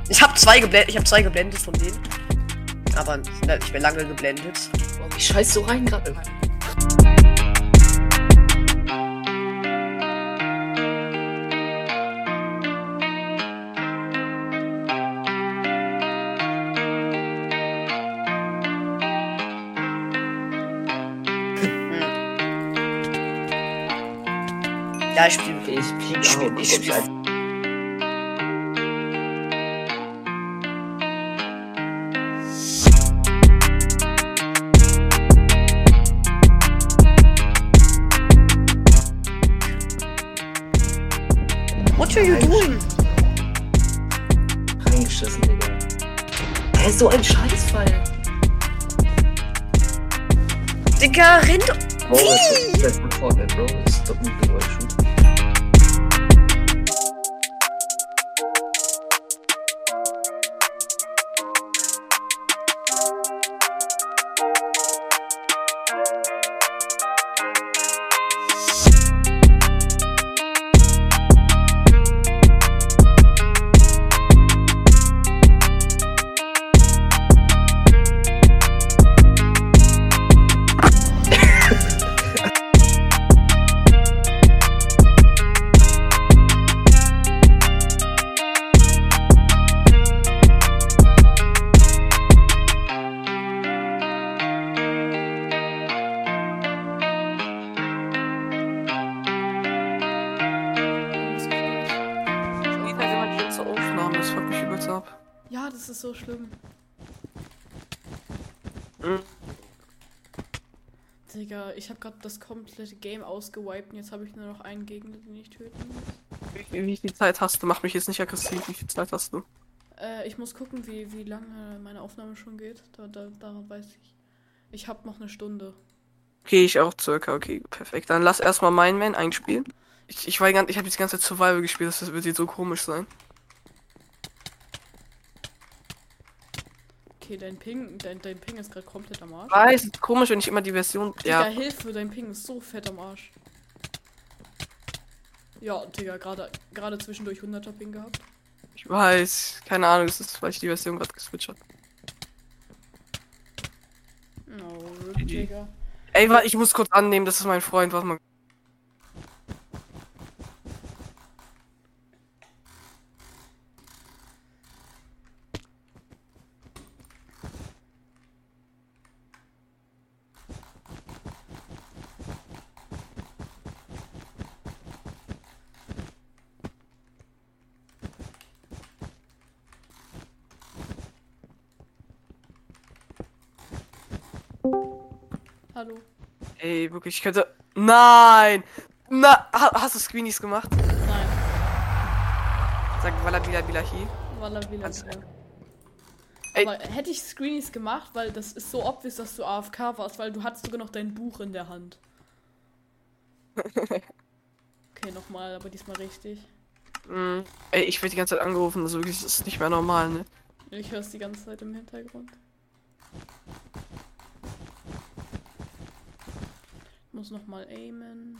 Speaker 4: Ich habe zwei geblendet, ich habe zwei geblendet von denen. Aber sind halt nicht mehr lange geblendet.
Speaker 6: Oh, ich scheiß so rein gerade.
Speaker 4: Ja, ich spiele.
Speaker 6: Ich piek
Speaker 4: Ich spiel-
Speaker 6: auch
Speaker 4: ich spiel-
Speaker 6: ein-
Speaker 4: What are you doing?
Speaker 6: reingeschissen, Digga. Hä, so ein Scheißfall.
Speaker 4: Digga, renn.
Speaker 6: Bro, es ist gut Fortnite, Bro. Es ist doch gut gegen
Speaker 1: Digga, ich habe gerade das komplette Game ausgewiped und jetzt habe ich nur noch einen Gegner, den ich töten muss.
Speaker 7: Wie, viel Zeit hast du? Mach mich jetzt nicht aggressiv. Wie viel Zeit hast du?
Speaker 1: Äh, ich muss gucken, wie, wie lange meine Aufnahme schon geht. Da, da, daran weiß ich. Ich habe noch eine Stunde.
Speaker 7: Okay, ich auch circa. Okay, perfekt. Dann lass erstmal meinen Man einspielen. Ich, ich, war ich habe die ganze Zeit Survival gespielt, das wird jetzt so komisch sein.
Speaker 1: Okay, dein Ping, dein, dein Ping ist gerade komplett am Arsch.
Speaker 7: Weiß, ist komisch, wenn ich immer die Version.
Speaker 1: Digga,
Speaker 7: Ja,
Speaker 1: Hilfe, dein Ping ist so fett am Arsch. Ja, Digga, gerade gerade zwischendurch 100er Ping gehabt.
Speaker 7: ich weiß. Keine Ahnung, das ist, weil ich die Version gerade geswitcht habe.
Speaker 1: No,
Speaker 7: GG.
Speaker 1: Digga.
Speaker 7: Ey, warte, ich muss kurz annehmen, das ist mein Freund. Warte mal.
Speaker 1: Hallo.
Speaker 7: Ey, wirklich, ich könnte. Nein! Na, ha, hast du Screenies gemacht?
Speaker 1: Nein.
Speaker 7: Sag.
Speaker 1: Walla Villa
Speaker 7: Kannst-
Speaker 1: Villa.
Speaker 7: Ey.
Speaker 1: Aber hätte ich Screenies gemacht, weil das ist so obvious, dass du AFK warst, weil du hattest sogar noch dein Buch in der Hand. Okay, nochmal, aber diesmal richtig.
Speaker 7: Mm, ey, ich werde die ganze Zeit angerufen, also wirklich, das ist nicht mehr normal, ne?
Speaker 1: Ich höre es die ganze Zeit im Hintergrund. Muss nochmal aimen.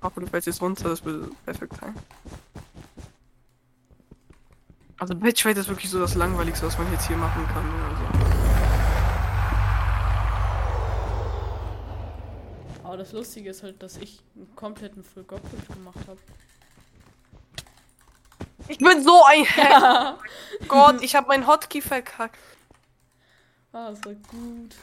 Speaker 7: Aber du fällst jetzt runter, das würde perfekt sein. Also Batchfight ist wirklich so das Langweiligste, was man jetzt hier machen kann. Also.
Speaker 1: Aber das Lustige ist halt, dass ich einen kompletten Full Goblet gemacht habe.
Speaker 7: Ich bin so ein Hack. Gott, ich habe meinen Hotkey verkackt.
Speaker 1: Ah, das war gut.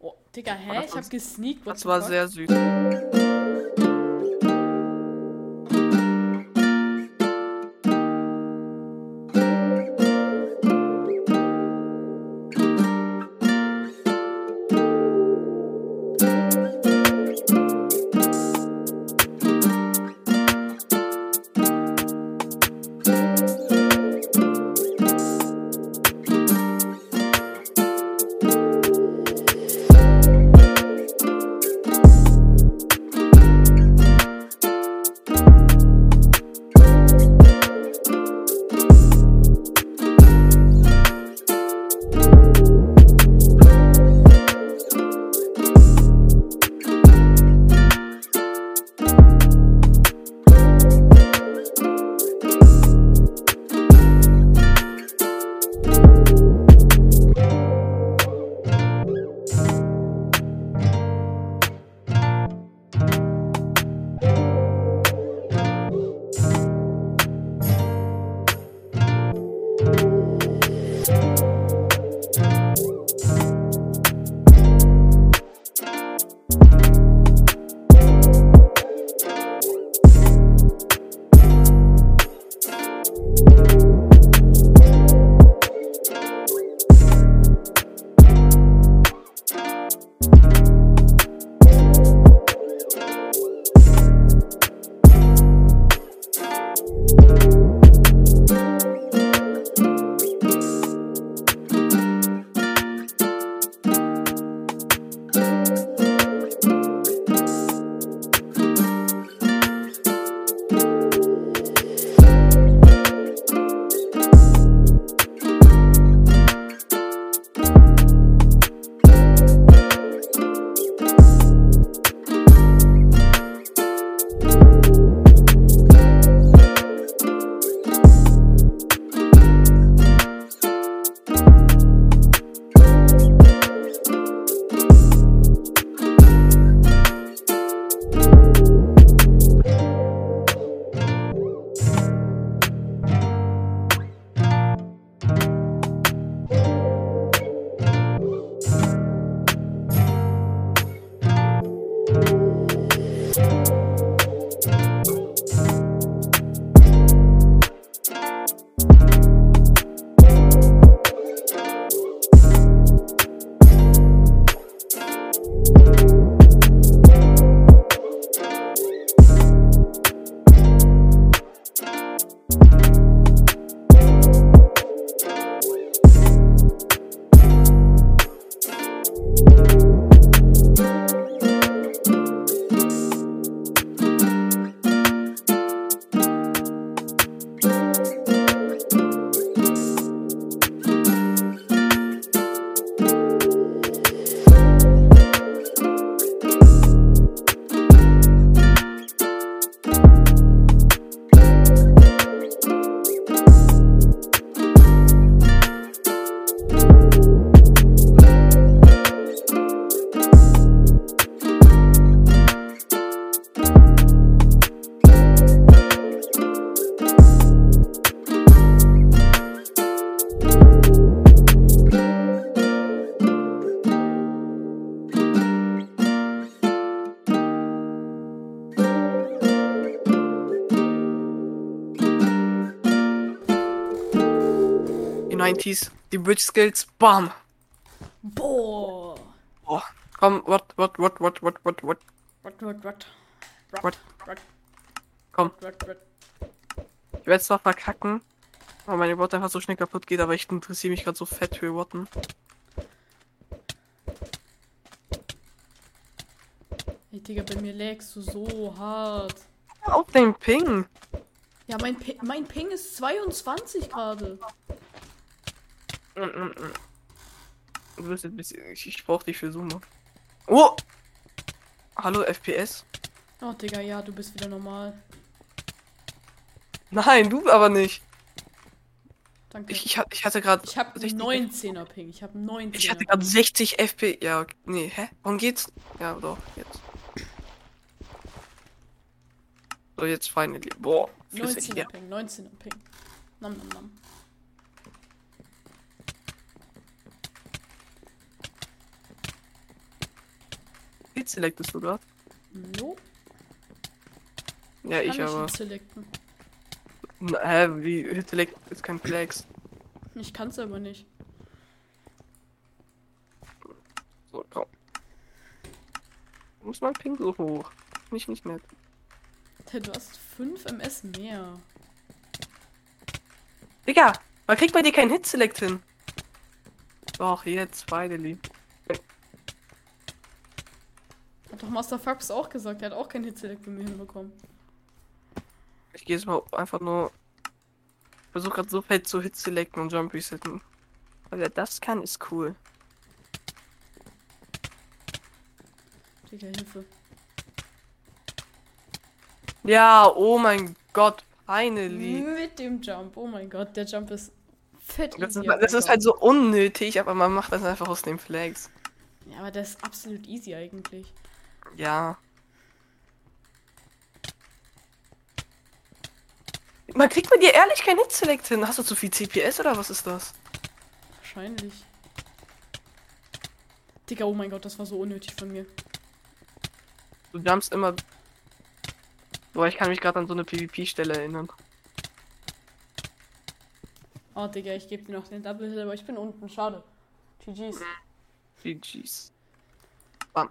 Speaker 1: Oh, Digga, hä? Ich hab gesneakt. what
Speaker 7: Das war
Speaker 1: fuck?
Speaker 7: sehr süß. 90s. Die Bridge Skills. Bam.
Speaker 1: Boah.
Speaker 7: Oh. Komm, what, what, what, what, what, what, what.
Speaker 1: What, what, what?
Speaker 7: What?
Speaker 1: What?
Speaker 7: Komm.
Speaker 1: What, what?
Speaker 7: Ich werde zwar verkacken, weil meine Watt einfach so schnell kaputt geht, aber ich interessiere mich gerade so fett für Watten.
Speaker 1: Ey, Digga, bei mir lagst du so hart.
Speaker 7: Auf den Ping.
Speaker 1: Ja, mein, Pi- mein Ping ist 22 gerade.
Speaker 7: Du bist ein bisschen. Ich, ich brauch dich für Summe. Oh! Hallo, FPS?
Speaker 1: Oh, Digga, ja, du bist wieder normal.
Speaker 7: Nein, du aber nicht.
Speaker 1: Danke.
Speaker 7: Ich,
Speaker 1: Ich,
Speaker 7: ich, hat- ich hatte gerade.
Speaker 1: habe einen 19er Ping. Ich habe einen 19er.
Speaker 7: Ich hatte gerade 60 FPS. Ja, okay. nee, hä? Warum geht's? Ja, doch, jetzt. So, jetzt finally. Boah, flüssig
Speaker 1: 19er
Speaker 7: hier.
Speaker 1: Ping, 19er Ping. Nam, nam, nam.
Speaker 7: Wie selectest du gerade?
Speaker 1: No,
Speaker 7: Ja, ich
Speaker 1: ich
Speaker 7: aber.
Speaker 1: selecten.
Speaker 7: Hä, wie Select ist kein Flex.
Speaker 1: Ich kann's aber nicht.
Speaker 7: So, komm. Muss mein Ping so hoch? Finde ich nicht nett.
Speaker 1: Hey, Du hast 5 MS mehr.
Speaker 7: Digga, man kriegt bei dir keinen Hit Select hin. Doch, jetzt, finally.
Speaker 1: Hat doch Master Fox auch gesagt, er hat auch keinen Hit-Select bei mir hinbekommen.
Speaker 7: Ich gehe jetzt mal einfach nur. Versuche gerade so fett zu Hit selecten und Jump resetten. Weil er das kann, ist cool.
Speaker 1: Digga, Hilfe.
Speaker 7: Ja, oh mein Gott, finally.
Speaker 1: Mit dem Jump. Oh mein Gott, der Jump ist fett
Speaker 7: Das ist,
Speaker 1: easy.
Speaker 7: das ist halt so unnötig, aber man macht das einfach aus den Flags.
Speaker 1: Ja, aber der ist absolut easy eigentlich.
Speaker 7: Ja. Man kriegt bei dir ehrlich kein Hit Select hin. Hast du zu viel CPS oder was ist das?
Speaker 1: Wahrscheinlich. Digga, oh mein Gott, das war so unnötig von mir.
Speaker 7: Du jumpst immer. Boah, ich kann mich gerade an so eine PvP-Stelle erinnern.
Speaker 1: Oh, Digga, ich gebe dir noch den Double Hill, aber ich bin unten. Schade. GG's.
Speaker 7: GG's. Bam.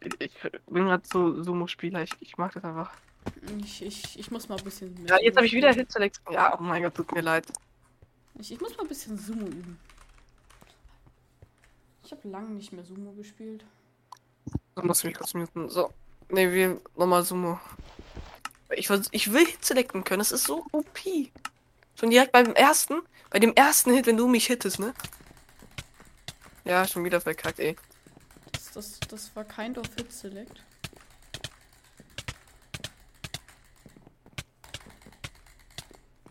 Speaker 7: Ich, bin gerade so Sumo-Spieler. Ich, ich mag das einfach.
Speaker 1: Ich, ich, ich muss mal ein bisschen mehr.
Speaker 7: Ja, jetzt habe ich wieder
Speaker 1: spielen.
Speaker 7: Hit Select. Ja, oh mein Gott, tut mir leid.
Speaker 1: Ich, ich muss mal ein bisschen Sumo üben. Ich habe lange nicht mehr Sumo gespielt.
Speaker 7: Da muss ich mich kurz muten. So. Ne, wir nochmal Sumo. Ich, ich will Hit selecten können. Das ist so OP. Schon direkt beim ersten. Bei dem ersten Hit, wenn du mich hittest, ne? Ja, schon wieder verkackt, ey.
Speaker 1: Das, das, das war kind of Hit Select.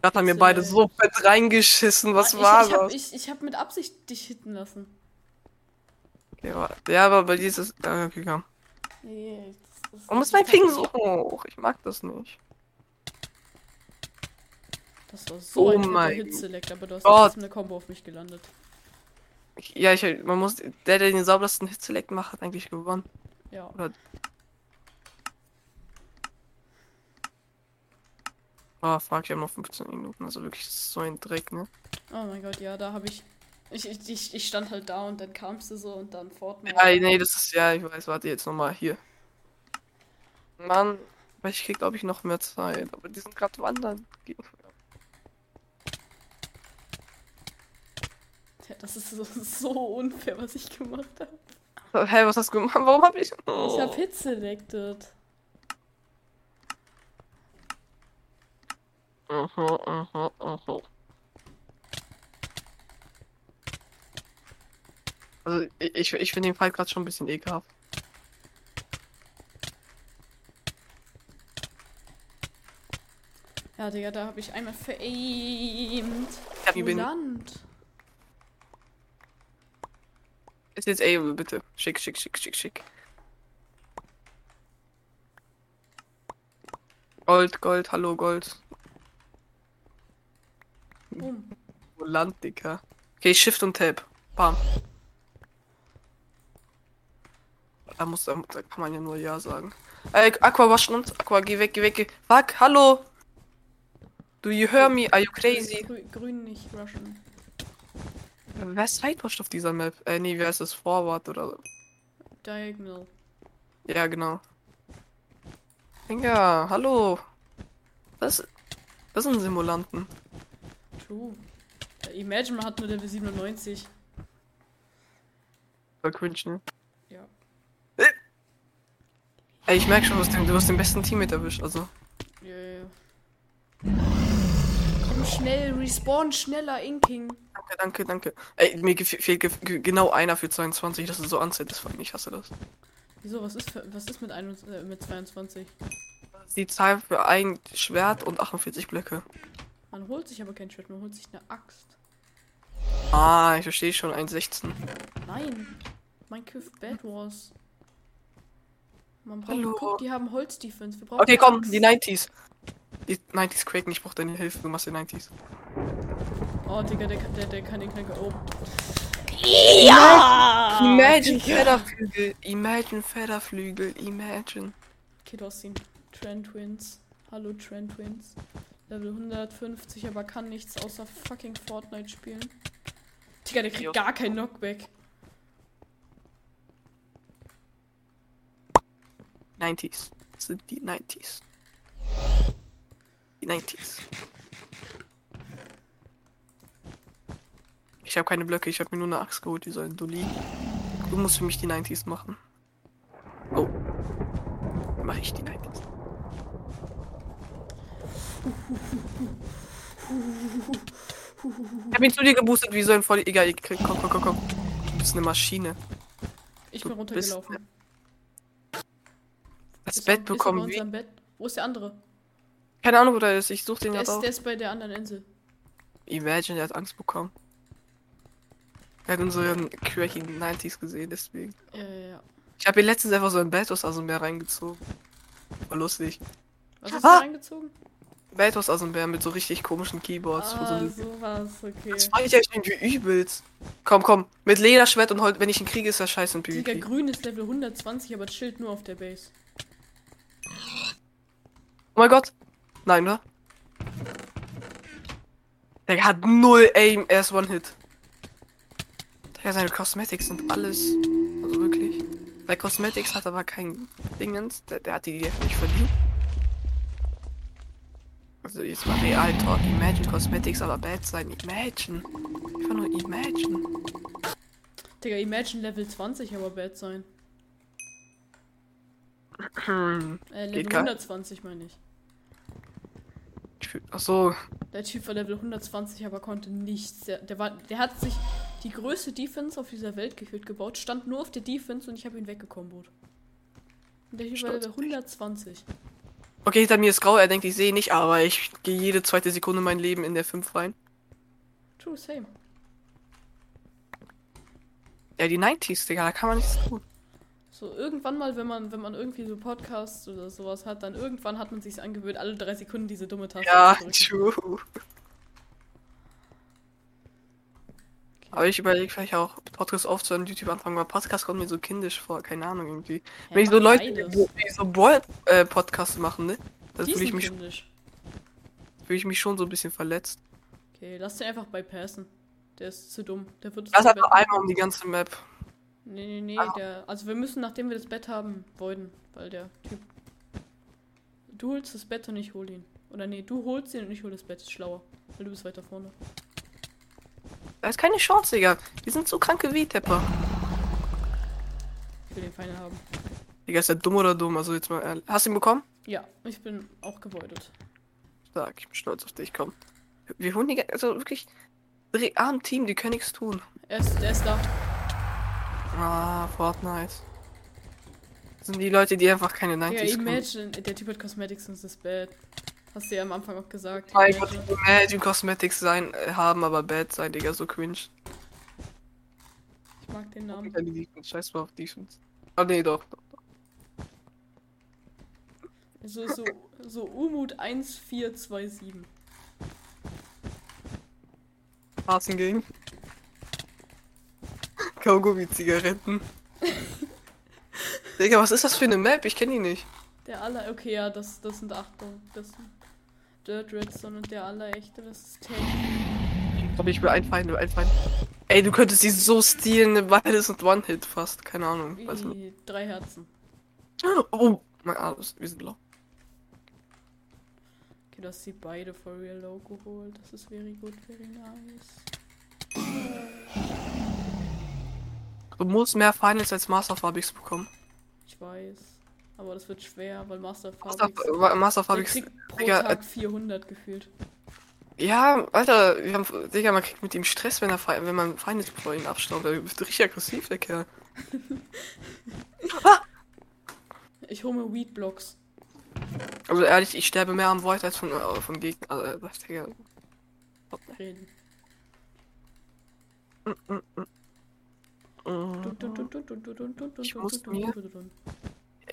Speaker 7: Gerade haben mir beide so fett reingeschissen. Was
Speaker 1: Ah,
Speaker 7: war
Speaker 1: ich, ich hab,
Speaker 7: das?
Speaker 1: ich, ich hab mit Absicht dich hitten lassen.
Speaker 7: Okay, war- ja, aber bei dir ist es. Ja, okay, komm.
Speaker 1: Nee, das, das,
Speaker 7: Warum ist mein Ping so hoch? Ich mag das nicht.
Speaker 1: Das war so
Speaker 7: Oh
Speaker 1: ein
Speaker 7: mein
Speaker 1: Hit Select, aber du hast
Speaker 7: Gott.
Speaker 1: eine Combo auf mich gelandet.
Speaker 7: Ich, ja, ich, man muss. Der, der den saubersten Hit Select macht, hat eigentlich gewonnen.
Speaker 1: Ja.
Speaker 7: Oh, fuck, wir haben noch 15 Minuten. Also wirklich so ein Dreck, ne?
Speaker 1: Oh mein Gott, ja, da habe ich, ich, ich. Ich ich stand halt da und dann kamst du so und dann Fortnite.
Speaker 7: Ja, nee, das ist ja, ich weiß, warte jetzt nochmal hier. Mann, weil ich krieg, glaube ich, noch mehr Zeit. Aber die sind gerade wandern.
Speaker 1: Ja, das ist so, so unfair, was ich gemacht habe.
Speaker 7: Hä, was hast du gemacht? Warum hab ich.
Speaker 1: Ich
Speaker 7: Oh.
Speaker 1: habe Hit selected.
Speaker 7: Mhm, mhm, mhm. Also, ich, ich, ich finde den Fall gerade schon ein bisschen ekelhaft.
Speaker 1: Ja, Digga, da habe ich einmal veraimt.
Speaker 7: Ich hab ihn bin.
Speaker 1: Land.
Speaker 7: Ist jetzt ey, bitte. Schick, schick, schick, schick, schick. Gold, Gold, hallo Gold.
Speaker 1: Boom.
Speaker 7: Dicker. Okay, Shift und Tab. Bam. Da muss, da, da kann man ja nur Ja sagen. Äh, Aqua waschen uns. Aqua, geh weg, geh weg, geh. Fuck, hallo. Do you hear me? Are you crazy?
Speaker 1: Grü grün nicht rushen.
Speaker 7: Wer ist Sidewatch auf dieser Map? Äh, nee, wer ist das? Forward oder so?
Speaker 1: Diagonal.
Speaker 7: Ja, genau. Digga, hallo. Das, das sind Simulanten.
Speaker 1: True. Äh, Imagine, man hat nur Level 97.
Speaker 7: Voll cringe, ne?
Speaker 1: Ja.
Speaker 7: Ey, ich merk schon, du hast den, du hast den besten Teammate erwischt, also.
Speaker 1: Ja, ja, ja. Schnell, respawn schneller, Inking.
Speaker 7: Danke, danke, danke. Ey, mir fehlt genau einer für 22, das ist so unsatisfying, ich hasse das.
Speaker 1: Wieso, was ist, für, was ist mit, 21, äh, mit 22?
Speaker 7: Das ist Die Zahl für ein Schwert und 48 Blöcke.
Speaker 1: Man holt sich aber kein Schwert, man holt sich eine Axt.
Speaker 7: Ah, ich verstehe schon, 1,16.
Speaker 1: Nein. Minecraft Bad Wars. Man braucht,
Speaker 7: Hallo.
Speaker 1: guck, die haben Holz-Defense. Wir brauchen
Speaker 7: Okay, komm,
Speaker 1: Axt.
Speaker 7: die 90s. Die 90s cracken, ich brauch deine Hilfe, du machst die 90s.
Speaker 1: Oh, Digga, der, kann- der, der kann den Knacker. Oh.
Speaker 7: Imagine Federflügel, Imagine Federflügel, Imagine.
Speaker 1: Okay, du hast ihn. Trend Twins. Hallo, Trend Twins. Level 150, aber kann nichts außer fucking Fortnite spielen. Digga, der kriegt
Speaker 7: Jo.
Speaker 1: gar kein Knockback.
Speaker 7: 90s. Das sind die 90s. Die 90s. Ich habe keine Blöcke, ich habe mir nur eine Axt geholt, die sollen Dulli. Du musst für mich die 90s machen. Oh. Mach ich die 90s. Ich hab ihn zu dir geboostet, wie so ein voll. Egal, komm, komm, komm, komm. Du bist eine Maschine.
Speaker 1: Ich
Speaker 7: Du
Speaker 1: bin
Speaker 7: bist-
Speaker 1: runtergelaufen.
Speaker 7: Das
Speaker 1: Ist
Speaker 7: Bett bekommen wie.
Speaker 1: Bett? Wo ist der andere?
Speaker 7: Keine Ahnung, wo der ist. Ich such den
Speaker 1: Der ist,
Speaker 7: auch.
Speaker 1: der ist bei der anderen Insel.
Speaker 7: Imagine, der hat Angst bekommen. Er hat unseren cracking 90s gesehen, deswegen.
Speaker 1: Ja, ja, ja.
Speaker 7: Ich habe ihn letztens einfach so in Beltos aus dem Meer reingezogen. War lustig.
Speaker 1: Was hast
Speaker 7: Ah!
Speaker 1: du reingezogen?
Speaker 7: Beltos aus dem Meer mit so richtig komischen Keyboards.
Speaker 1: Ah,
Speaker 7: so
Speaker 1: sowas, okay.
Speaker 7: das fand ich echt irgendwie übelst. Komm, komm. Mit Lederschwert und Holz. Wenn ich ihn kriege, ist das scheiße in
Speaker 1: Digga,
Speaker 7: PvP.
Speaker 1: grün ist Level 120, aber chillt nur auf der Base.
Speaker 7: Oh mein Gott. Nein, oder? Der hat null Aim. Er ist One-Hit. Ja, seine Cosmetics sind alles. Also wirklich. Bei Cosmetics hat aber kein Dingens. Der, der hat die nicht verdient. Also jetzt mal Real Talk. Imagine Cosmetics aber bad sein. Imagine. Einfach nur Imagine.
Speaker 1: Digga, Imagine Level 20, aber bad sein. Äh, Level
Speaker 7: Geht gar-
Speaker 1: 120 meine ich.
Speaker 7: Ich fühl- Ach so.
Speaker 1: Der Typ war Level 120, aber konnte nichts. Der, der, war, der hat sich die größte Defense auf dieser Welt gefühlt gebaut, stand nur auf der Defense und ich habe ihn weggekombot. Und der Typ war Level
Speaker 7: auf dich.
Speaker 1: 120.
Speaker 7: Okay, hinter mir ist grau. Er denkt, ich sehe nicht, aber ich gehe jede zweite Sekunde mein Leben in der 5 rein.
Speaker 1: True, same.
Speaker 7: Ja, die 90s, Digga, da kann man nichts tun.
Speaker 1: So, irgendwann mal, wenn man, wenn man irgendwie so Podcasts oder sowas hat, dann irgendwann hat man sich angewöhnt, alle drei Sekunden diese dumme Taste
Speaker 7: Ja, true. Aber ich überlege vielleicht auch, Podcast aufzuhören, YouTube anfangen, weil Podcast kommt mir so kindisch vor, keine Ahnung irgendwie.
Speaker 1: Ja,
Speaker 7: Wenn ich so Leute,
Speaker 1: beides.
Speaker 7: die, so Brawl-Podcasts machen, ne? Da
Speaker 1: Die
Speaker 7: fühle ich, mich,
Speaker 1: kindisch.
Speaker 7: fühl ich mich schon so ein bisschen verletzt.
Speaker 1: Okay, lass den einfach bypassen. Der ist zu dumm. Der wird es
Speaker 7: Das hat
Speaker 1: betten.
Speaker 7: einmal um die ganze Map.
Speaker 1: Nee, nee, nee,
Speaker 7: Ah.
Speaker 1: der. Also wir müssen, nachdem wir das Bett haben, voiden, weil der Typ. Du holst das Bett und ich hol ihn. Oder nee, du holst ihn und ich hol das Bett. Ist schlauer. Weil du bist weiter vorne.
Speaker 7: Da ist keine Chance, Digga. Die sind so kranke wie Tepper.
Speaker 1: Ich will den Feinde haben.
Speaker 7: Digga, ist der dumm oder dumm? Also jetzt mal ehrlich. Hast du ihn bekommen?
Speaker 1: Ja, ich bin auch gewoidet.
Speaker 7: Stark, ich bin stolz auf dich, komm. Wir holen die, also wirklich, arm Team, die können nichts tun.
Speaker 1: Er ist, der ist da.
Speaker 7: Ah, Fortnite. Das sind die Leute, die einfach keine
Speaker 1: Ja,
Speaker 7: 90s können.
Speaker 1: Imagine, der Typ hat Cosmetics und ist bad. Hast du ja am Anfang auch gesagt.
Speaker 7: Mein Gott,
Speaker 1: Imagine.
Speaker 7: Cosmetics sein, äh, haben, aber bad sein, Digga, so cringe.
Speaker 1: Ich mag den Namen.
Speaker 7: Defense, scheiß mal auf Defense. Ah, nee, doch. doch.
Speaker 1: So, so, so Umut 1427.
Speaker 7: Hasen gegen. Kaugummi-Zigaretten. Digga, was ist das für eine Map? Ich kenne die nicht.
Speaker 1: Der aller. Okay, ja, das, das sind Achtung. Das sind Dirt Redstone und der allerechte, das ist Tank.
Speaker 7: Ich glaube, ich will ein Feind, will ein Feind. Ey, du könntest sie so stehlen, weil es und One-Hit fast. Keine Ahnung. Weiß nicht.
Speaker 1: Drei Herzen.
Speaker 7: Oh, mein Arm ist, wir sind blau.
Speaker 1: Okay, du hast sie beide for real low geholt. Das ist very good, very nice.
Speaker 7: Du musst mehr Finals als Master Fabrics bekommen.
Speaker 1: Ich weiß. Aber das wird schwer, weil Master
Speaker 7: Master. Wa- Master
Speaker 1: Der
Speaker 7: Fabrics.
Speaker 1: kriegt pro
Speaker 7: Digga,
Speaker 1: Tag 400 gefühlt.
Speaker 7: Ja, Alter, wir haben, Digga, man kriegt mit ihm Stress, wenn er wenn man Finals vor ihn abstaubt. Er wird richtig aggressiv, der Kerl.
Speaker 1: Ich hole mir Weed Blocks.
Speaker 7: Also ehrlich, ich sterbe mehr am Void als von, äh, von Gegnern. Also, äh, Digga.
Speaker 1: Reden.
Speaker 7: Ich muss mir-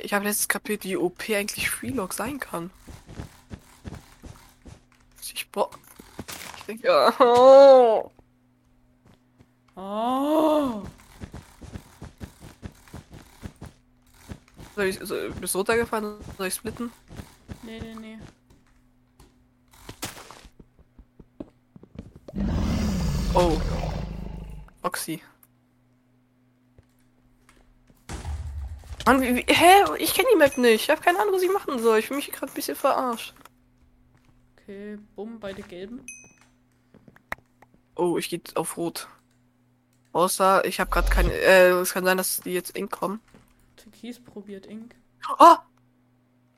Speaker 7: Ich habe letztes kapiert, wie OP eigentlich Freelog sein kann. Ich boah. Ich denke, ja. Oh.
Speaker 1: Oh!
Speaker 7: Soll ich, soll, bist du runtergefallen? Soll ich splitten?
Speaker 1: Nee, nee, nee.
Speaker 7: Oh. Oxy. Mann, wie, hä? Ich kenne die Map nicht. Ich habe keine Ahnung, was ich machen soll. Ich fühle mich gerade ein bisschen verarscht.
Speaker 1: Okay, bumm, beide gelben.
Speaker 7: Oh, ich gehe auf Rot. Außer, ich habe gerade keine. Äh, es kann sein, dass die jetzt Ink kommen.
Speaker 1: Türkis probiert Ink.
Speaker 7: Oh!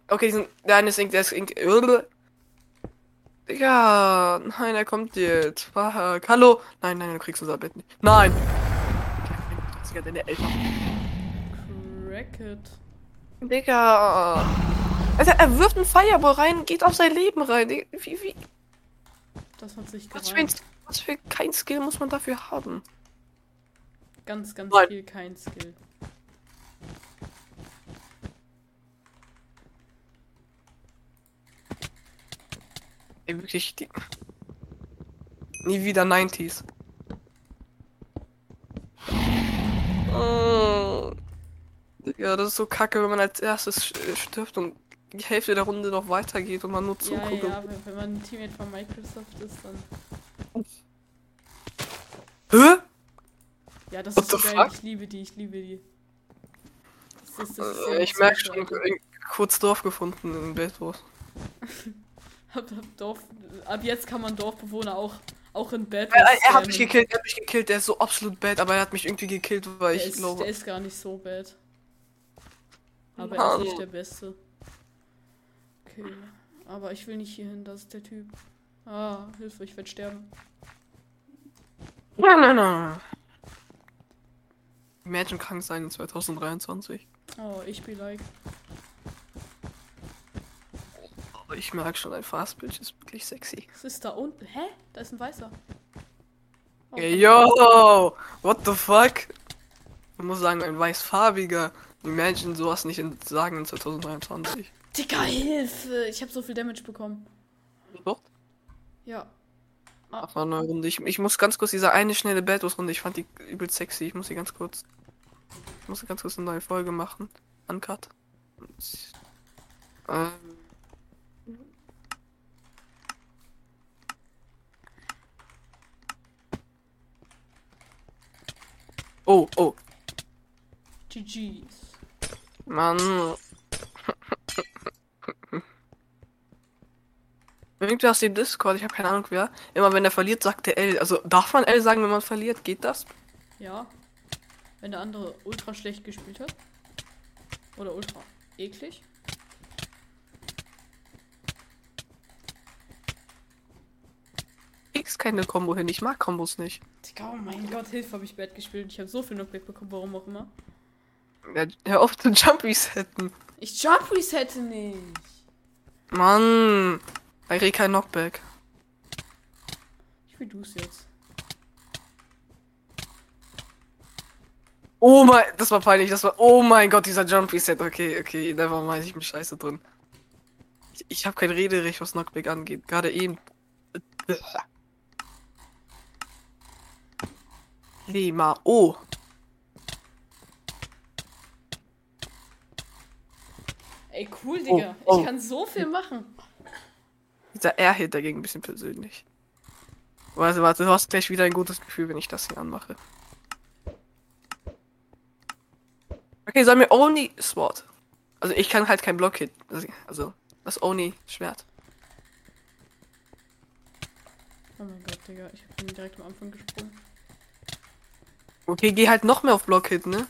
Speaker 7: Okay, die sind. Der eine ist Ink, der ist Ink. Digga, nein, er kommt jetzt. Fuck. Hallo? Nein, nein, du kriegst unser Bett nicht. Nein! Digga, deine Eltern.
Speaker 1: Cracket.
Speaker 7: Digga. Alter, er wirft einen Fireball rein, geht auf sein Leben rein. Wie, wie,
Speaker 1: Das hat sich
Speaker 7: was für, ein, was für kein Skill muss man dafür haben?
Speaker 1: Ganz, ganz
Speaker 7: Nein.
Speaker 1: viel kein Skill.
Speaker 7: Ey, wirklich, die. Nie wieder 90s. Oh. Ja, das ist so kacke, wenn man als erstes sch- stirbt und die Hälfte der Runde noch weitergeht und man nur
Speaker 1: Ja,
Speaker 7: zuguckt.
Speaker 1: ja, wenn, wenn man ein Teammate von Microsoft ist, dann.
Speaker 7: Hä?
Speaker 1: Ja, das
Speaker 7: What
Speaker 1: ist so geil.
Speaker 7: fuck?
Speaker 1: Ich liebe die, ich liebe die. Das ist, das ist
Speaker 7: Äh,
Speaker 1: ja
Speaker 7: ich merke schon, äh, kurz Dorf gefunden in Bedwars.
Speaker 1: Hab, hab Dorf, ab jetzt kann man Dorfbewohner auch, auch in Bad
Speaker 7: Er, er hat mich gekillt, er hat mich gekillt, der ist so absolut bad, aber er hat mich irgendwie gekillt, weil
Speaker 1: Der
Speaker 7: ich
Speaker 1: ist,
Speaker 7: glaube.
Speaker 1: der ist gar nicht so bad. Aber er ist nicht
Speaker 7: Mann.
Speaker 1: der Beste. Okay. Aber ich will nicht hier hin, das ist der Typ. Ah, Hilfe, ich werde sterben.
Speaker 7: Nein, nein, nein. Imagine krank sein in 2023.
Speaker 1: Oh, ich be like.
Speaker 7: Aber ich merke schon, ein Fastbild ist wirklich sexy.
Speaker 1: Was ist da unten? Hä? Da ist ein weißer. Oh,
Speaker 7: Ey, yo! What the fuck? Man muss sagen, ein weißfarbiger. Imagine sowas nicht in, sagen in 2023.
Speaker 1: Digga, Hilfe! Ich habe so viel Damage bekommen.
Speaker 7: Doch?
Speaker 1: Ja.
Speaker 7: Ach, war eine Runde. Ich, ich muss ganz kurz diese eine schnelle Battlers-Runde, ich fand die übel sexy. Ich muss sie ganz kurz. Ich muss ganz kurz eine neue Folge machen. Uncut. Ähm. Oh, oh,
Speaker 1: GG's.
Speaker 7: Mann. Irgendwer aus dem Discord, ich habe keine Ahnung wer. Immer wenn er verliert, sagt der L. Also darf man L sagen, wenn man verliert? Geht das?
Speaker 1: Ja. Wenn der andere ultra schlecht gespielt hat. Oder ultra eklig.
Speaker 7: X keine Combo hin. Ich mag Kombos nicht.
Speaker 1: Oh mein Gott, Hilfe, habe ich bad gespielt. Ich habe so viel Knockback bekommen, warum auch immer.
Speaker 7: Ja, hör auf zu Jump resetten.
Speaker 1: Ich Jump resette nicht.
Speaker 7: Mann. Bei Reh kein Knockback.
Speaker 1: Ich will du's jetzt.
Speaker 7: Oh mein, das war peinlich. Das war, oh mein Gott, dieser Jump Reset. Okay, okay, never mind, ich bin scheiße drin. Ich, ich habe kein Rederecht, was Knockback angeht. Gerade eben. Lema. Oh.
Speaker 1: Ey, cool, Digga.
Speaker 7: Oh, oh.
Speaker 1: Ich kann so viel machen.
Speaker 7: Dieser Airhit dagegen ein bisschen persönlich. Warte, warte, du hast gleich wieder ein gutes Gefühl, wenn ich das hier anmache. Okay, sag mir Oni Sword. Also ich kann halt kein Block-Hit. Also- Also das Oni Schwert.
Speaker 1: Oh mein Gott, Digga. Ich hab ihn direkt am Anfang gesprungen.
Speaker 7: Okay, geh halt noch mehr auf Block-Hit, ne?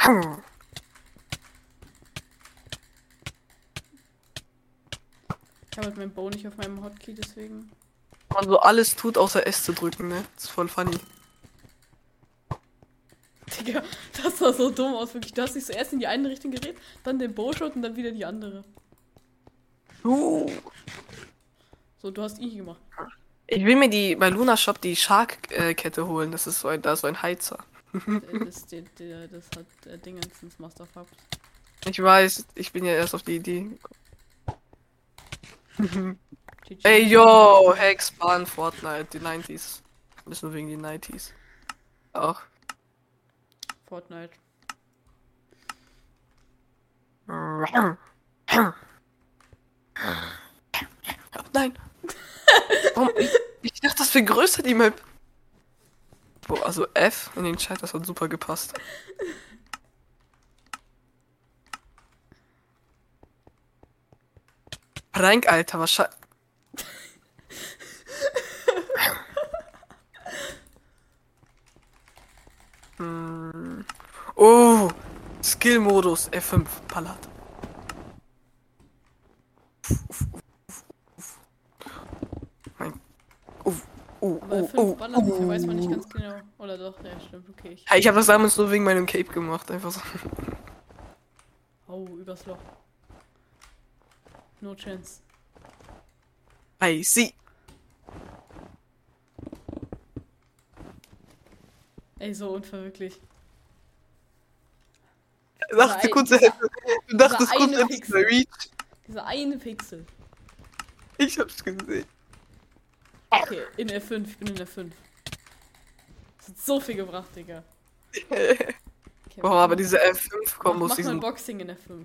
Speaker 1: Ich habe halt meinen Bow nicht auf meinem Hotkey, deswegen.
Speaker 7: Man so alles tut, außer S zu drücken, ne? Das ist voll funny.
Speaker 1: Digga, das sah so dumm aus, wirklich. Du hast dich zuerst in die eine Richtung gedreht, dann den Bowshot und dann wieder die andere.
Speaker 7: Uh.
Speaker 1: So, du hast I gemacht.
Speaker 7: Ich will mir die bei Luna Shop die Shark-Kette holen. Das ist so ein, da ist so ein Heizer.
Speaker 1: Äh, das, der, der, das hat äh, Dingensens Master Fab.
Speaker 7: Ich weiß, ich bin ja erst auf die Idee.
Speaker 1: GG.
Speaker 7: Ey yo, Hex, Bahn, Fortnite, die 90s. Müssen nur wegen die 90s. Auch.
Speaker 1: Fortnite.
Speaker 7: Nein. Warum? Ich, ich dachte, das wäre größer, die Map. Boah, also F in den Chat, das hat super gepasst. Rank, Alter, wahrscheinlich. hm. Oh, Skill-Modus F5, Palat. Uh,
Speaker 1: Aber
Speaker 7: uh,
Speaker 1: fünf
Speaker 7: uh,
Speaker 1: Ballern,
Speaker 7: uh.
Speaker 1: weiß man nicht ganz genau. Oder doch, ja, stimmt, okay. Ich,
Speaker 7: ich habe das damals nur wegen meinem Cape gemacht, einfach so.
Speaker 1: oh, übers Loch. No chance.
Speaker 7: I see.
Speaker 1: Ey, so unfair, wirklich.
Speaker 7: Dachte kurz,
Speaker 1: dieser-
Speaker 7: du dachtest kurz, ein Reach.
Speaker 1: Dieser eine Pixel.
Speaker 7: Ich hab's gesehen.
Speaker 1: Okay, in F5, ich bin in F5. Das hat so viel gebracht, Digga. Okay,
Speaker 7: Boah, aber diese F5-Kombos,
Speaker 1: Mach mal Boxing in F5.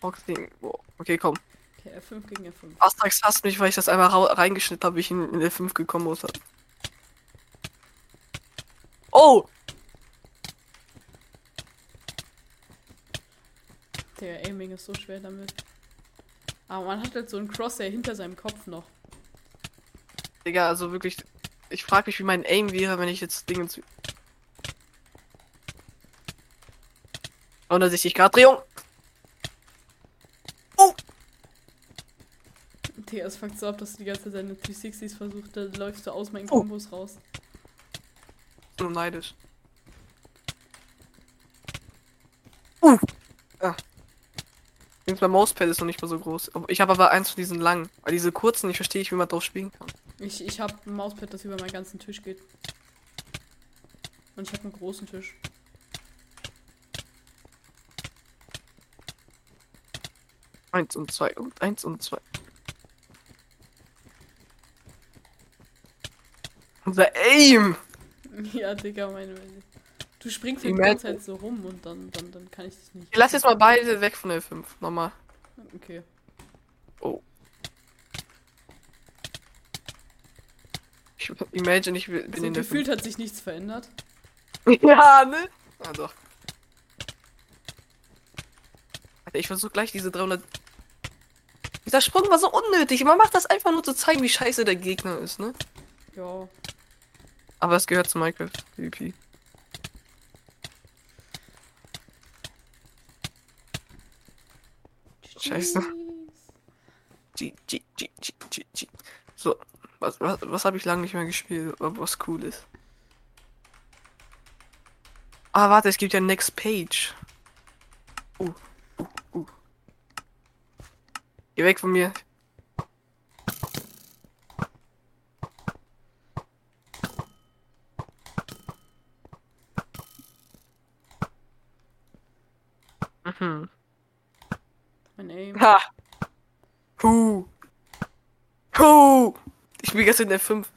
Speaker 7: Boxing. Boah. Okay, komm.
Speaker 1: Okay, F5 gegen F5.
Speaker 7: Astrax hasst mich, weil ich das einmal reingeschnitten habe, wie ich ihn in F5 gekombos habe. Oh!
Speaker 1: Der Aiming ist so schwer damit. Aber man hat halt so einen Crosshair hinter seinem Kopf noch.
Speaker 7: Digga, also wirklich. Ich frage mich, wie mein Aim wäre, wenn ich jetzt Dinge zu. 160 Grad Drehung.
Speaker 1: Digga, es fuckt so ab, dass du die ganze Zeit seine 360s versucht, da läufst du aus meinen
Speaker 7: Oh.
Speaker 1: Kombos raus.
Speaker 7: Nur neidisch. Uh. Ah. Übrigens, mein Mauspad ist noch nicht mal so groß. Ich habe aber eins von diesen langen. Weil diese kurzen, ich verstehe nicht, wie man drauf spielen kann.
Speaker 1: Ich, ich habe ein Mauspad, das über meinen ganzen Tisch geht. Und ich habe einen großen Tisch.
Speaker 7: Eins und zwei und eins und zwei. Unser Aim!
Speaker 1: Ja, Digga, meine. Du springst
Speaker 7: Die
Speaker 1: halt die ganze Zeit so rum und dann, dann, dann kann ich dich nicht.
Speaker 7: Ich lass jetzt mal beide weg von der 5. Nochmal.
Speaker 1: Okay.
Speaker 7: Oh. Ich imagine, ich bin
Speaker 1: Also
Speaker 7: in der
Speaker 1: gefühlt hat sich nichts verändert.
Speaker 7: 5. Ja, ne? Ah, doch. Alter, ich versuche gleich diese 300. Dieser Sprung war so unnötig. Man macht das einfach nur zu zeigen, wie scheiße der Gegner ist, ne?
Speaker 1: Ja.
Speaker 7: Aber es gehört zu Minecraft PvP. Scheiße. G, G, G, G, G, G. So, was, was, was habe ich lange nicht mehr gespielt, was cool ist. Ah, warte, es gibt ja Next Page. Uh, uh, uh. Geh weg von mir. Mhm.
Speaker 1: Mein Aim.
Speaker 7: Ha! Huh! Huh! Ich bin gestern in der 5.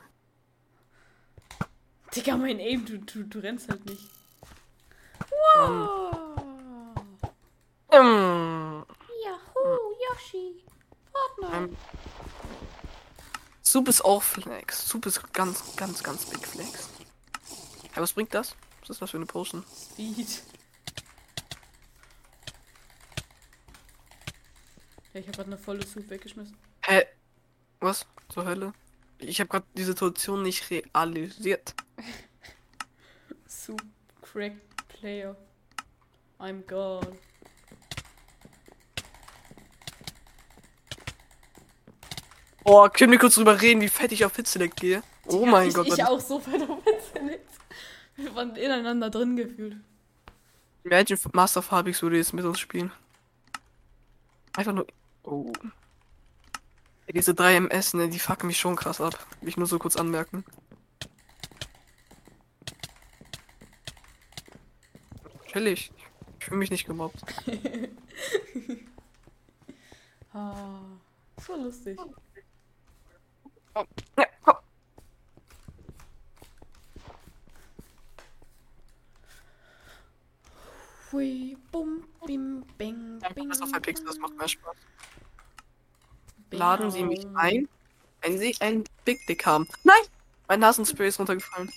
Speaker 1: Digga, mein Aim, du, du, du rennst halt nicht. Wow.
Speaker 7: ähm,
Speaker 1: Yahoo, Yoshi. Fortnite.
Speaker 7: ähm, Soup ist auch Flex. Soup ist ganz, ganz, ganz big Flex. Ja, was bringt das? Was ist das für eine Potion?
Speaker 1: Speed. Ja, ich habe gerade eine volle Soup weggeschmissen.
Speaker 7: Hä? Was? Zur Hölle? Ich habe gerade die Situation nicht realisiert.
Speaker 1: Soup Crack Player. I'm gone.
Speaker 7: Oh, können wir kurz drüber reden, wie fett ich auf Hitselect gehe? Oh
Speaker 1: Ja,
Speaker 7: mein
Speaker 1: ich,
Speaker 7: Gott.
Speaker 1: Ich auch so fett auf Internet. Wir waren ineinander drin gefühlt.
Speaker 7: Imagine Master Fabix würde jetzt mit uns spielen. Einfach nur. Oh. Diese 3 MS, ne, die fucken mich schon krass ab. Will ich nur so kurz anmerken. Chillig. Ich fühle mich nicht gemobbt.
Speaker 1: Ah, so lustig.
Speaker 7: Ja, komm.
Speaker 1: Hui, bum, bim, bing, bing.
Speaker 7: Master Fabix, das macht mehr Spaß. Laden Sie mich ein, wenn Sie ein Big Dick haben. Nein! Mein Nasenspray ist runtergefallen.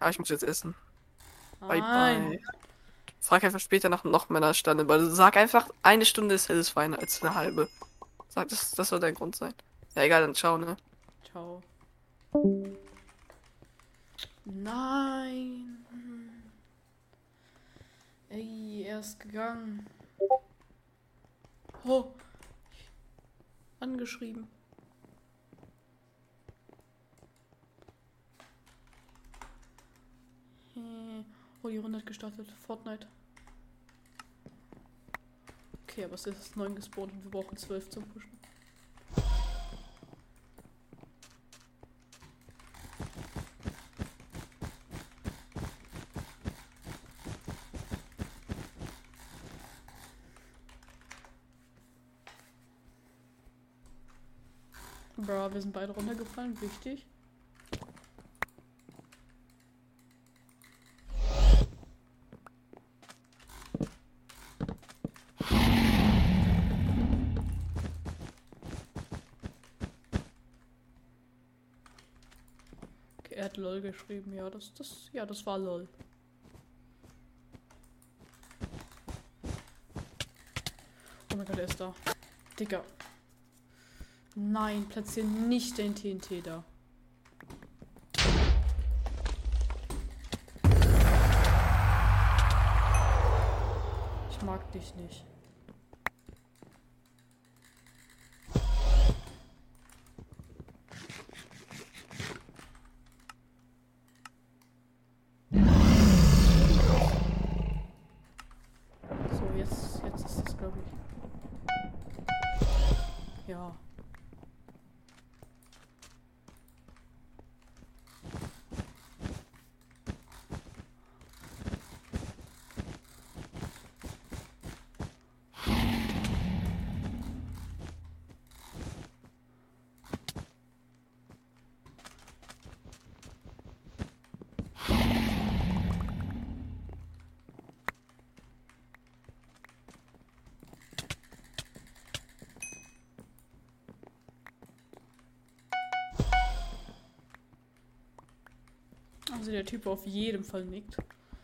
Speaker 7: Ah, ich muss jetzt essen. Bye
Speaker 1: Nein.
Speaker 7: bye. Frag einfach später nach noch meiner Stunde, weil sag einfach, eine Stunde ist satisfying als eine halbe. Sag, das, das soll dein Grund sein. Ja, egal, dann ciao, ne?
Speaker 1: Ciao. Nein. Ey, er ist gegangen. Oh. Angeschrieben. Äh, Oh, die Runde hat gestartet. Fortnite. Okay, aber es ist 9 gespawnt und wir brauchen 12 zum Pushen. Wir sind beide runtergefallen. Wichtig. Okay, er hat LOL geschrieben. Ja, das, das, ja, das war LOL. Oh mein Gott, er ist da. Digga. Nein, platziere nicht den TNT da. Ich mag dich nicht. Also der Typ auf jeden Fall nickt.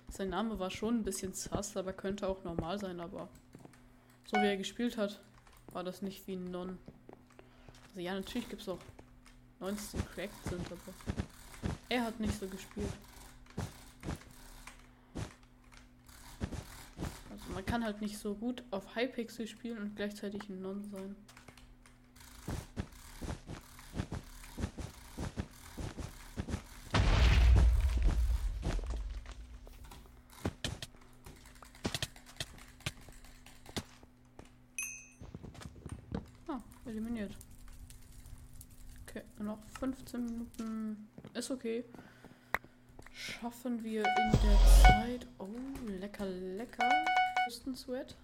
Speaker 1: Sein Name war schon ein bisschen sass, aber könnte auch normal sein, aber so wie er gespielt hat, war das nicht wie ein Non. Also ja, natürlich gibt es auch 19 cracked sind, aber er hat nicht so gespielt. Also man kann halt nicht so gut auf Hypixel spielen und gleichzeitig ein Non sein. Ah, eliminiert. Okay, nur noch 15 Minuten. Ist okay. Schaffen wir in der Zeit. Oh, lecker, lecker. Sweat.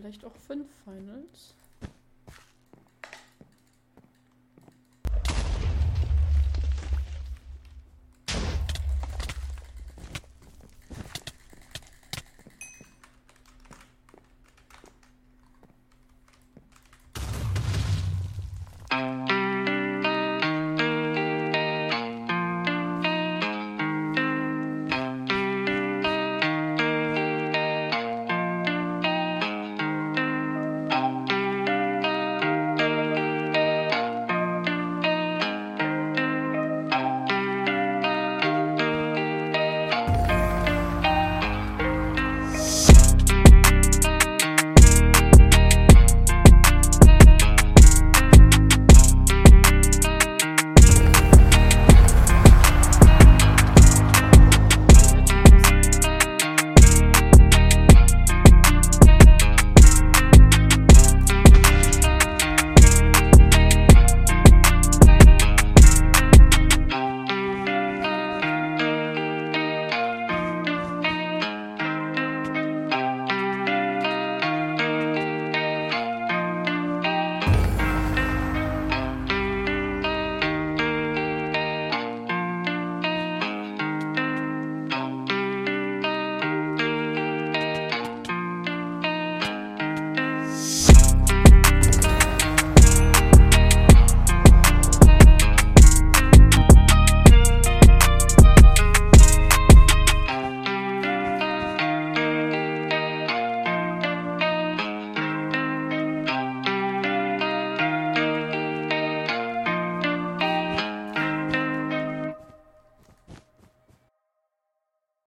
Speaker 1: Vielleicht auch fünf Finals.